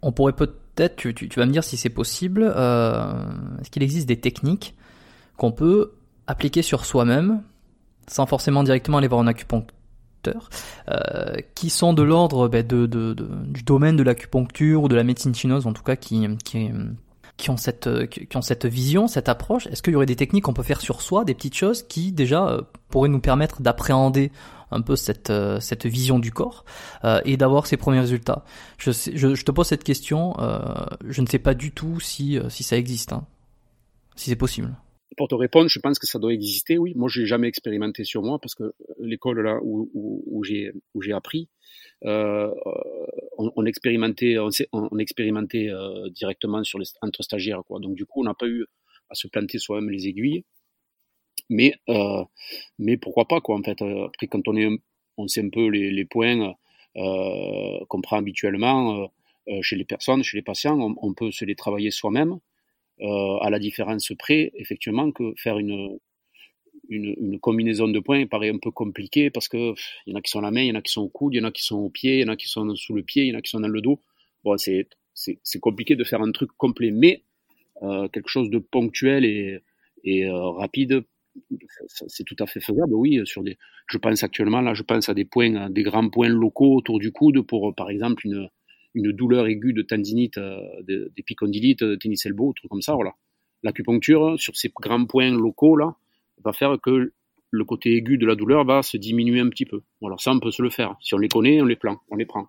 On pourrait peut-être, tu, vas me dire si c'est possible, euh, est-ce qu'il existe des techniques qu'on peut appliquer sur soi-même sans forcément directement aller voir un euh, qui sont de l'ordre ben, du domaine de l'acupuncture ou de la médecine chinoise en tout cas, qui, ont cette vision, cette approche. Est-ce qu'il y aurait des techniques qu'on peut faire sur soi, des petites choses qui déjà euh, pourraient nous permettre d'appréhender un peu cette, euh, vision du corps et d'avoir ses premiers résultats? Je, te pose cette question, je ne sais pas du tout si, si ça existe, hein, si c'est possible. Pour te répondre, je pense que ça doit exister, oui. Moi, j'ai jamais expérimenté sur moi parce que l'école là où, j'ai appris, euh, on, expérimentait, euh, directement sur les entre stagiaires, quoi. Donc du coup, on n'a pas eu à se planter soi-même les aiguilles. Mais, euh, mais pourquoi pas, quoi, en fait. Après, quand on, est, on sait un peu les, points qu'on prend habituellement chez les personnes, chez les patients, on, on peut se les travailler soi-même, à la différence près, effectivement, que faire une, une, une, combinaison de points paraît un peu compliqué parce que il y en a qui sont à la main, il y en a qui sont au coude, il y en a qui sont au pied, il y en a qui sont sous le pied, il y en a qui sont dans le dos. Bon, c'est compliqué de faire un truc complet, mais euh, quelque chose de ponctuel et, et euh, rapide c'est tout à fait faisable, oui. Sur des, je pense actuellement là, je pense à des points, des grands points locaux autour du coude pour, par exemple, une, une douleur aiguë de tendinite, euh, d'épicondylite, de tennis elbow, truc comme ça. Voilà. L'acupuncture sur ces grands points locaux là va faire que le côté aigu de la douleur va se diminuer un petit peu. Voilà, ça on peut se le faire. Si on les connaît, on les prend, on les prend.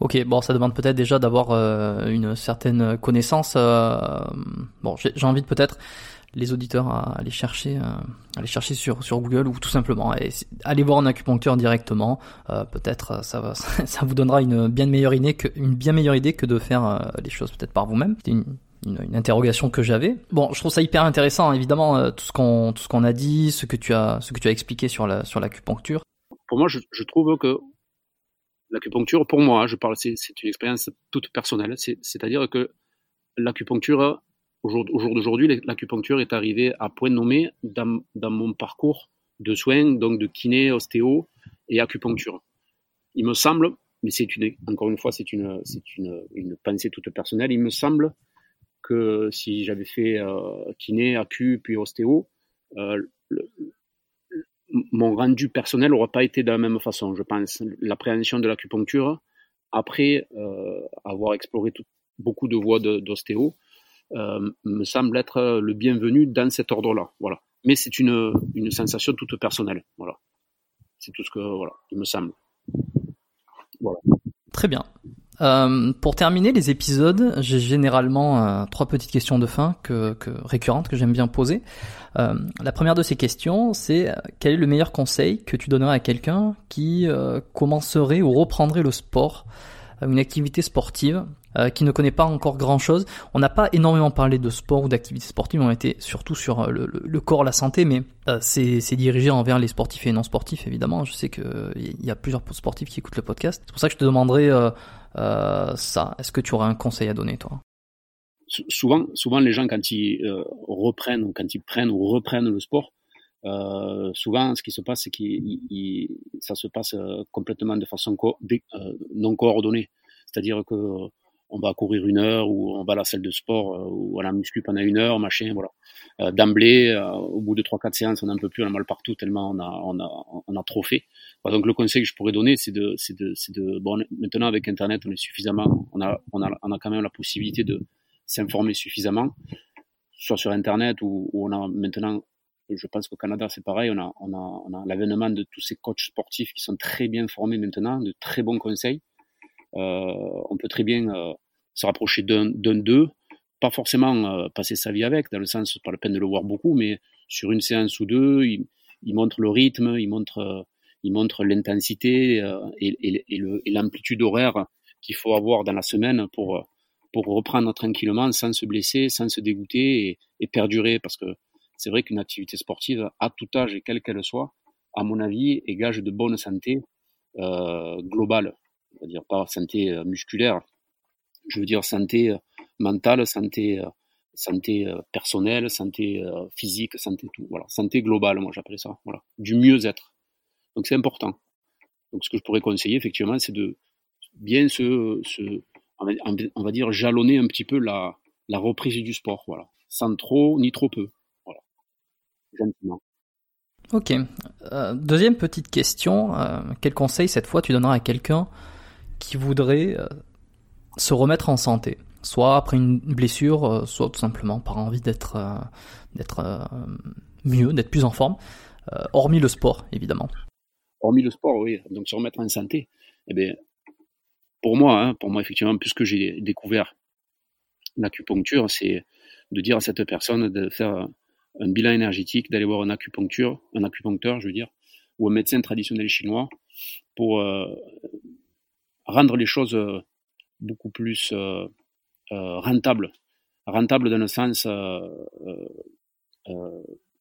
Ok, bon, ça demande peut-être déjà d'avoir euh, une certaine connaissance. Euh, bon, j'ai envie de peut-être les auditeurs à aller chercher, euh, aller chercher sur sur Google ou tout simplement aller voir un acupuncteur directement. Euh, peut-être euh, ça va, ça vous donnera une bien meilleure idée que une bien meilleure idée que de faire les choses peut-être par vous-même. C'était une, une, interrogation que j'avais. Bon, je trouve ça hyper intéressant, évidemment, tout ce qu'on tout ce qu'on a dit, ce que tu as ce que tu as expliqué sur la sur l'acupuncture. Pour moi, je, je trouve que l'acupuncture, pour moi, je parle, c'est une expérience toute personnelle. C'est-à-dire que l'acupuncture au jour, d'aujourd'hui, l'acupuncture est arrivée à point nommé dans, dans, mon parcours de soins, donc de kiné, ostéo et acupuncture. Il me semble, mais c'est une, encore une fois, c'est une, une, une pensée toute personnelle. Il me semble que si j'avais fait euh, kiné, acu puis ostéo, euh, mon rendu personnel n'aurait pas été de la même façon. Je pense l'appréhension de l'acupuncture après euh, avoir exploré beaucoup de voies d'ostéo euh, me semble être le bienvenu dans cet ordre-là. Voilà. Mais c'est une, une sensation toute personnelle. Voilà. C'est tout ce que voilà, il me semble. Voilà. Très bien. Euh, pour terminer les épisodes, j'ai généralement euh, trois petites questions de fin que, récurrentes que j'aime bien poser. Euh, la première de ces questions, c'est quel est le meilleur conseil que tu donnerais à quelqu'un qui commencerait ou reprendrait le sport une activité sportive qui ne connaît pas encore grand-chose? On n'a pas énormément parlé de sport ou d'activité sportive, on était surtout sur le, corps, la santé, mais c'est dirigé envers les sportifs et non sportifs, évidemment. Je sais qu'il y a plusieurs sportifs qui écoutent le podcast. C'est pour ça que je te demanderai ça. Est-ce que tu aurais un conseil à donner, toi? Souvent, souvent les gens quand ils euh, reprennent ou quand ils prennent ou reprennent le sport, euh, souvent ce qui se passe c'est que ça se passe euh, complètement de façon non coordonnée. C'est-à-dire que on va courir une heure ou on va à la salle de sport ou à la muscu pendant une heure, machin, voilà. D'emblée, au bout de trois quatre séances, on n'en peut plus, on a mal partout tellement on a on a on a trop fait. donc le conseil que je pourrais donner, c'est de c'est de c'est de bon maintenant avec Internet, on est suffisamment, on a on a on a quand même la possibilité de s'informer suffisamment, soit sur Internet ou, on a maintenant, je pense qu'au Canada c'est pareil, on a, on a, on a l'avènement de tous ces coachs sportifs qui sont très bien formés maintenant, de très bons conseils. Euh, on peut très bien euh, se rapprocher d'un d'eux, pas forcément euh, passer sa vie avec, dans le sens, pas la peine de le voir beaucoup, mais sur une séance ou deux, il, il montre le rythme, il montre, il montre l'intensité et, et l'amplitude horaire qu'il faut avoir dans la semaine pour pour reprendre tranquillement sans se blesser, sans se dégoûter et, perdurer. Parce que c'est vrai qu'une activité sportive, à tout âge et quelle qu'elle soit, à mon avis, est gage de bonne santé euh, globale. C'est-à-dire pas santé euh, musculaire, je veux dire santé euh, mentale, santé, santé personnelle, santé physique, santé tout. Voilà, santé globale, moi j'appelle ça. Voilà, du mieux-être. Donc c'est important. Donc ce que je pourrais conseiller effectivement, c'est de bien se, se, on va, dire, jalonner un petit peu la, reprise du sport, voilà, sans trop ni trop peu, voilà. Ok. Euh, deuxième petite question. Euh, quel conseil cette fois tu donneras à quelqu'un qui voudrait euh, se remettre en santé, soit après une blessure, soit tout simplement par envie d'être d'être mieux, d'être plus en forme, hormis le sport évidemment. Hormis le sport, oui. Donc se remettre en santé. Eh bien, pour moi, hein, pour moi effectivement, puisque j'ai découvert l'acupuncture, c'est de dire à cette personne de faire un bilan énergétique, d'aller voir un acupuncture, un acupuncteur, je veux dire, ou un médecin traditionnel chinois, pour euh, rendre les choses euh, beaucoup plus euh, rentables, rentables dans le sens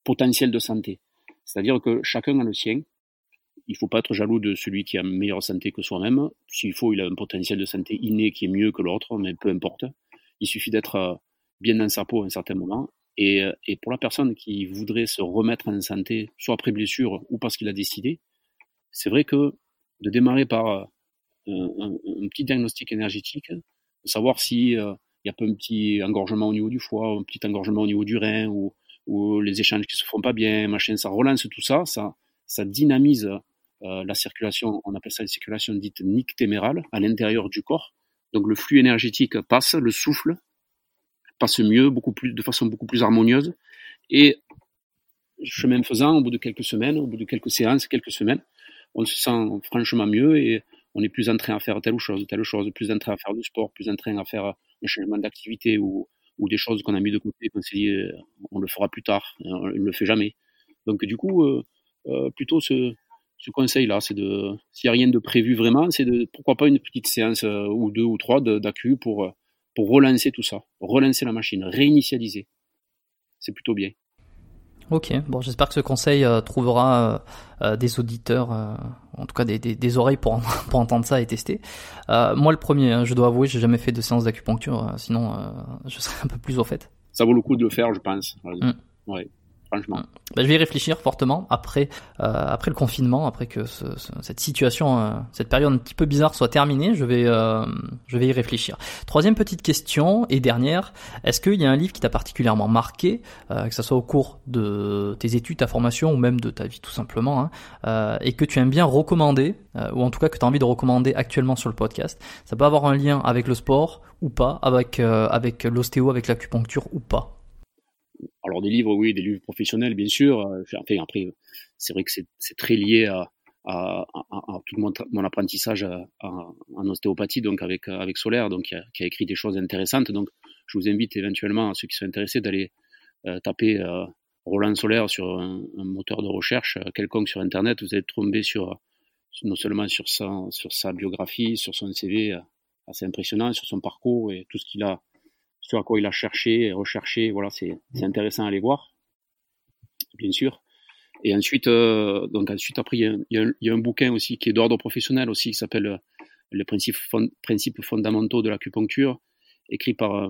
potentiel de santé. C'est-à-dire que chacun a le sien, il faut pas être jaloux de celui qui a meilleure santé que soi-même. S'il faut, il a un potentiel de santé inné qui est mieux que l'autre, mais peu importe. Il suffit d'être euh, bien dans sa peau à un certain moment. Et, euh, et, pour la personne qui voudrait se remettre en santé, soit après blessure ou parce qu'il a décidé, c'est vrai que de démarrer par euh, un, petit diagnostic énergétique, savoir si il y a pas un petit engorgement au niveau du foie, un petit engorgement au niveau du rein, ou, les échanges qui se font pas bien, machin, ça relance tout ça, ça, ça dynamise euh, la circulation, on appelle ça une circulation dite nictémérale, à l'intérieur du corps. Donc le flux énergétique passe, le souffle passe mieux, beaucoup plus, de façon beaucoup plus harmonieuse. Et chemin faisant, au bout de quelques semaines, au bout de quelques séances, quelques semaines, on se sent franchement mieux et on est plus en train à faire telle ou telle chose, plus en train à faire du sport, plus en train à faire un changement d'activité ou, des choses qu'on a mis de côté, euh, on le fera plus tard, on ne le fait jamais. Donc du coup, euh, euh, plutôt ce, conseil-là, c'est de, s'il n'y a rien de prévu vraiment, c'est de, pourquoi pas une petite séance euh, ou deux ou trois d'accu euh, pour relancer tout ça, relancer la machine, réinitialiser. C'est plutôt bien. Ok, bon, j'espère que ce conseil euh, trouvera des auditeurs, en tout cas des, des, oreilles pour, pour entendre ça et tester. moi, le premier, hein, je dois avouer, j'ai jamais fait de séance d'acupuncture, sinon je serais un peu plus au fait. Ça vaut le coup de le faire, je pense. Mm. Ouais Bah, je vais y réfléchir fortement après, euh, après le confinement, après que ce, cette situation, euh, cette période un petit peu bizarre soit terminée. Je vais, euh, je vais y réfléchir. Troisième petite question et dernière. Est-ce qu'il y a un livre qui t'a particulièrement marqué, euh, que ce soit au cours de tes études, ta formation ou même de ta vie tout simplement, hein, euh, et que tu aimes bien recommander, ou en tout cas que tu as envie de recommander actuellement sur le podcast? Ça peut avoir un lien avec le sport ou pas, avec, avec l'ostéo, avec l'acupuncture ou pas? Des livres, oui, des livres professionnels, bien sûr. Euh, enfin, après, c'est vrai que c'est très lié à, tout mon, apprentissage en ostéopathie, donc avec, avec Solaire, donc qui a, écrit des choses intéressantes. Donc, je vous invite éventuellement à ceux qui sont intéressés d'aller euh, taper euh, Roland Solaire sur un, moteur de recherche quelconque sur Internet. Vous allez tomber sur non seulement sur sa biographie, sur son CV assez impressionnant sur son parcours et tout ce qu'il a, ce à quoi il a cherché et recherché. Voilà, c'est intéressant à aller voir, bien sûr. Et ensuite, euh, donc ensuite après, il y, y, a, un bouquin aussi qui est d'ordre professionnel aussi, qui s'appelle euh, Les principes, principes fondamentaux de l'acupuncture, écrit par, euh,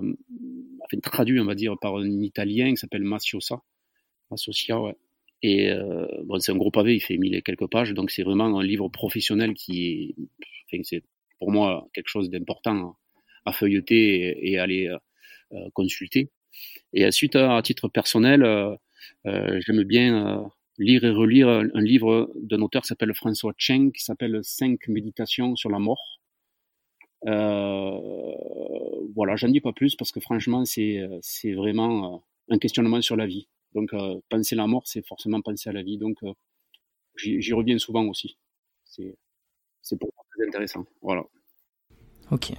enfin traduit, on va dire, par un Italien qui s'appelle Massiosa. Et bon, c'est un gros pavé, il fait mille et quelques pages, donc c'est vraiment un livre professionnel qui est, enfin, c'est pour moi quelque chose d'important à feuilleter et, et aller consulter. Et ensuite, à titre personnel, j'aime bien lire et relire un, livre d'un auteur qui s'appelle François Cheng, qui s'appelle Cinq méditations sur la mort. Euh, voilà, j'en dis pas plus parce que franchement, c'est vraiment euh, un questionnement sur la vie. Donc, euh, penser la mort, c'est forcément penser à la vie. Donc, euh, j'y reviens souvent aussi. C'est c'est pour moi très intéressant. Voilà. Ok.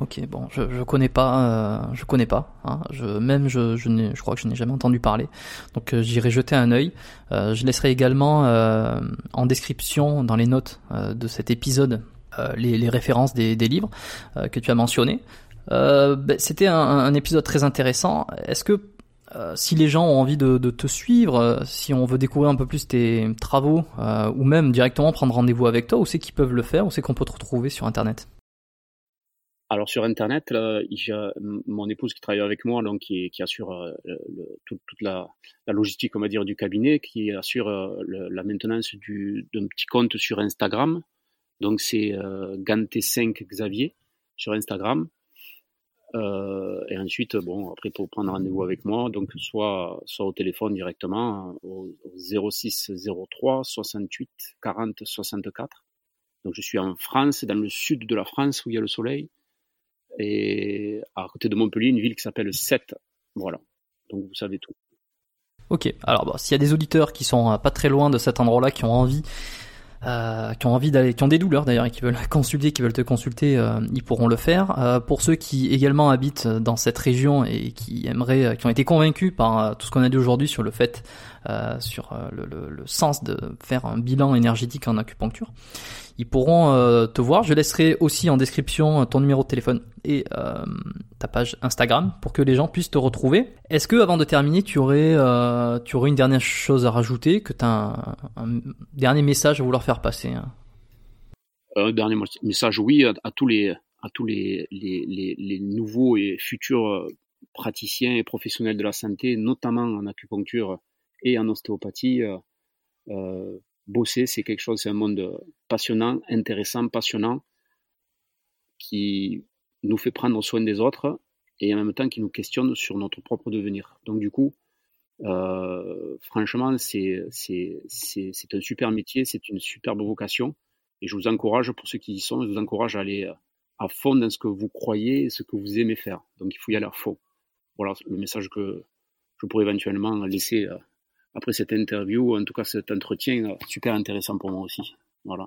Ok, bon, je, je connais pas, euh, je connais pas. Hein. Je, même je, je, je crois que je n'ai jamais entendu parler. Donc euh, j'irai jeter un œil. Euh, je laisserai également euh, en description dans les notes euh, de cet épisode les, références des, des livres que tu as mentionnés. Ben, C'était un, un, épisode très intéressant. Est-ce que si les gens ont envie de, de, te suivre, si on veut découvrir un peu plus tes travaux, ou même directement prendre rendez-vous avec toi, où c'est qu'ils peuvent le faire, où c'est qu'on peut te retrouver sur Internet? Alors sur Internet, là, mon épouse qui travaille avec moi, donc qui, assure euh, toute, la, logistique, on va dire, du cabinet, qui assure euh, la maintenance d'un petit compte sur Instagram. Donc c'est euh, Gante5 Xavier sur Instagram. Et ensuite, bon, après pour prendre rendez-vous avec moi, donc soit soit au téléphone directement au, au 06 03 68 40 64. Donc je suis en France, dans le sud de la France où il y a le soleil et à côté de Montpellier, une ville qui s'appelle Sète. Voilà. Donc vous savez tout. Ok. Alors bon, s'il y a des auditeurs qui sont euh, pas très loin de cet endroit-là, qui ont envie, euh, qui ont envie d'aller, qui ont des douleurs d'ailleurs et qui veulent consulter, qui veulent te consulter, euh, ils pourront le faire. Euh, pour ceux qui également habitent dans cette région et qui aimeraient, euh, qui ont été convaincus par euh, tout ce qu'on a dit aujourd'hui sur le fait, sur le, le, le, sens de faire un bilan énergétique en acupuncture, ils pourront euh, te voir. Je laisserai aussi en description ton numéro de téléphone et euh, ta page Instagram pour que les gens puissent te retrouver. Est-ce que avant de terminer, tu aurais, euh, tu aurais une dernière chose à rajouter, que tu as un, un, dernier message à vouloir faire passer hein? Un dernier message, oui, à, à tous les à tous les, les, les, les, nouveaux et futurs praticiens et professionnels de la santé, notamment en acupuncture et en ostéopathie. Euh, bosser, c'est quelque chose, c'est un monde passionnant, intéressant, passionnant, qui nous fait prendre soin des autres et en même temps qui nous questionne sur notre propre devenir. Donc du coup, euh, franchement, c'est un super métier, c'est une superbe vocation et je vous encourage, pour ceux qui y sont, je vous encourage à aller à fond dans ce que vous croyez et ce que vous aimez faire. Donc il faut y aller à fond. Voilà le message que je pourrais éventuellement laisser euh, après cette interview, en tout cas cet entretien, super intéressant pour moi aussi. Voilà.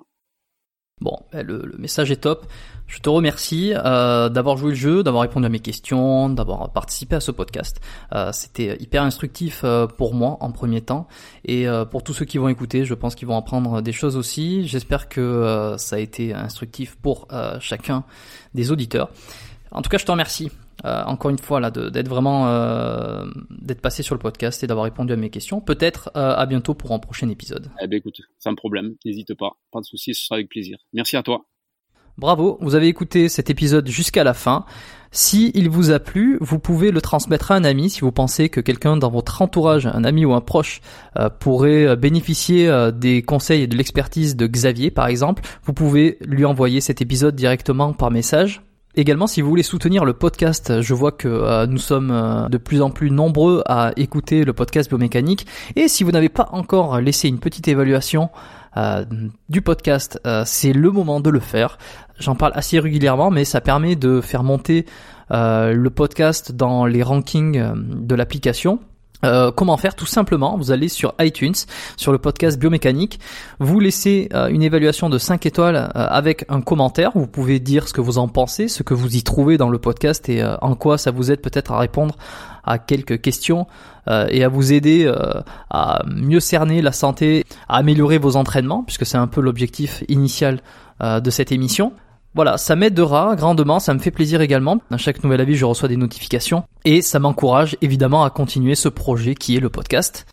Bon, ben, le, message est top. Je te remercie euh, d'avoir joué le jeu, d'avoir répondu à mes questions, d'avoir participé à ce podcast. Euh, C'était hyper instructif euh, pour moi en premier temps et pour tous ceux qui vont écouter, je pense qu'ils vont apprendre des choses aussi. J'espère que ça a été instructif pour chacun des auditeurs. En tout cas, je te remercie euh, encore une fois là d'être vraiment euh, d'être passé sur le podcast et d'avoir répondu à mes questions. Peut-être euh, à bientôt pour un prochain épisode. Eh ben écoute, sans problème, n'hésite pas, pas de souci, ce sera avec plaisir. Merci à toi. Bravo, vous avez écouté cet épisode jusqu'à la fin. Si il vous a plu, vous pouvez le transmettre à un ami si vous pensez que quelqu'un dans votre entourage, un ami ou un proche, euh, pourrait bénéficier euh, des conseils et de l'expertise de Xavier par exemple. Vous pouvez lui envoyer cet épisode directement par message Également, si vous voulez soutenir le podcast, je vois que euh, nous sommes euh, de plus en plus nombreux à écouter le podcast biomécanique. Et si vous n'avez pas encore laissé une petite évaluation euh, du podcast, c'est le moment de le faire. J'en parle assez régulièrement, mais ça permet de faire monter le podcast dans les rankings de l'application. Euh, comment faire Tout simplement, vous allez sur iTunes, sur le podcast biomécanique, vous laissez euh, une évaluation de 5 étoiles euh, avec un commentaire, vous pouvez dire ce que vous en pensez, ce que vous y trouvez dans le podcast et en quoi ça vous aide peut-être à répondre à quelques questions et à vous aider à mieux cerner la santé, à améliorer vos entraînements, puisque c'est un peu l'objectif initial de cette émission. Voilà, ça m'aidera grandement, ça me fait plaisir également. À chaque nouvel avis, je reçois des notifications et ça m'encourage évidemment à continuer ce projet qui est le podcast.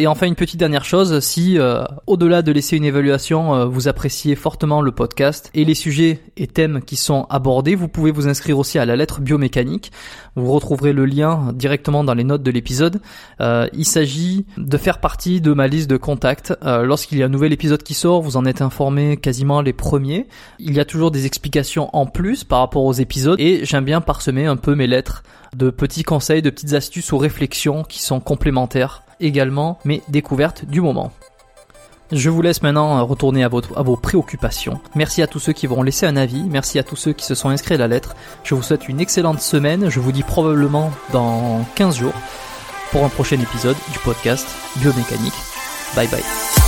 Et enfin une petite dernière chose, si euh, au-delà de laisser une évaluation, euh, vous appréciez fortement le podcast et les sujets et thèmes qui sont abordés, vous pouvez vous inscrire aussi à la lettre biomécanique. Vous retrouverez le lien directement dans les notes de l'épisode. Euh, il s'agit de faire partie de ma liste de contacts. Lorsqu'il y a un nouvel épisode qui sort, vous en êtes informé quasiment les premiers. Il y a toujours des explications en plus par rapport aux épisodes et j'aime bien parsemer un peu mes lettres de petits conseils, de petites astuces ou réflexions qui sont complémentaires également mes découvertes du moment. Je vous laisse maintenant retourner à, à vos préoccupations. Merci à tous ceux qui vont laisser un avis, merci à tous ceux qui se sont inscrits à la lettre. Je vous souhaite une excellente semaine, je vous dis probablement dans 15 jours pour un prochain épisode du podcast Biomécanique. Bye bye.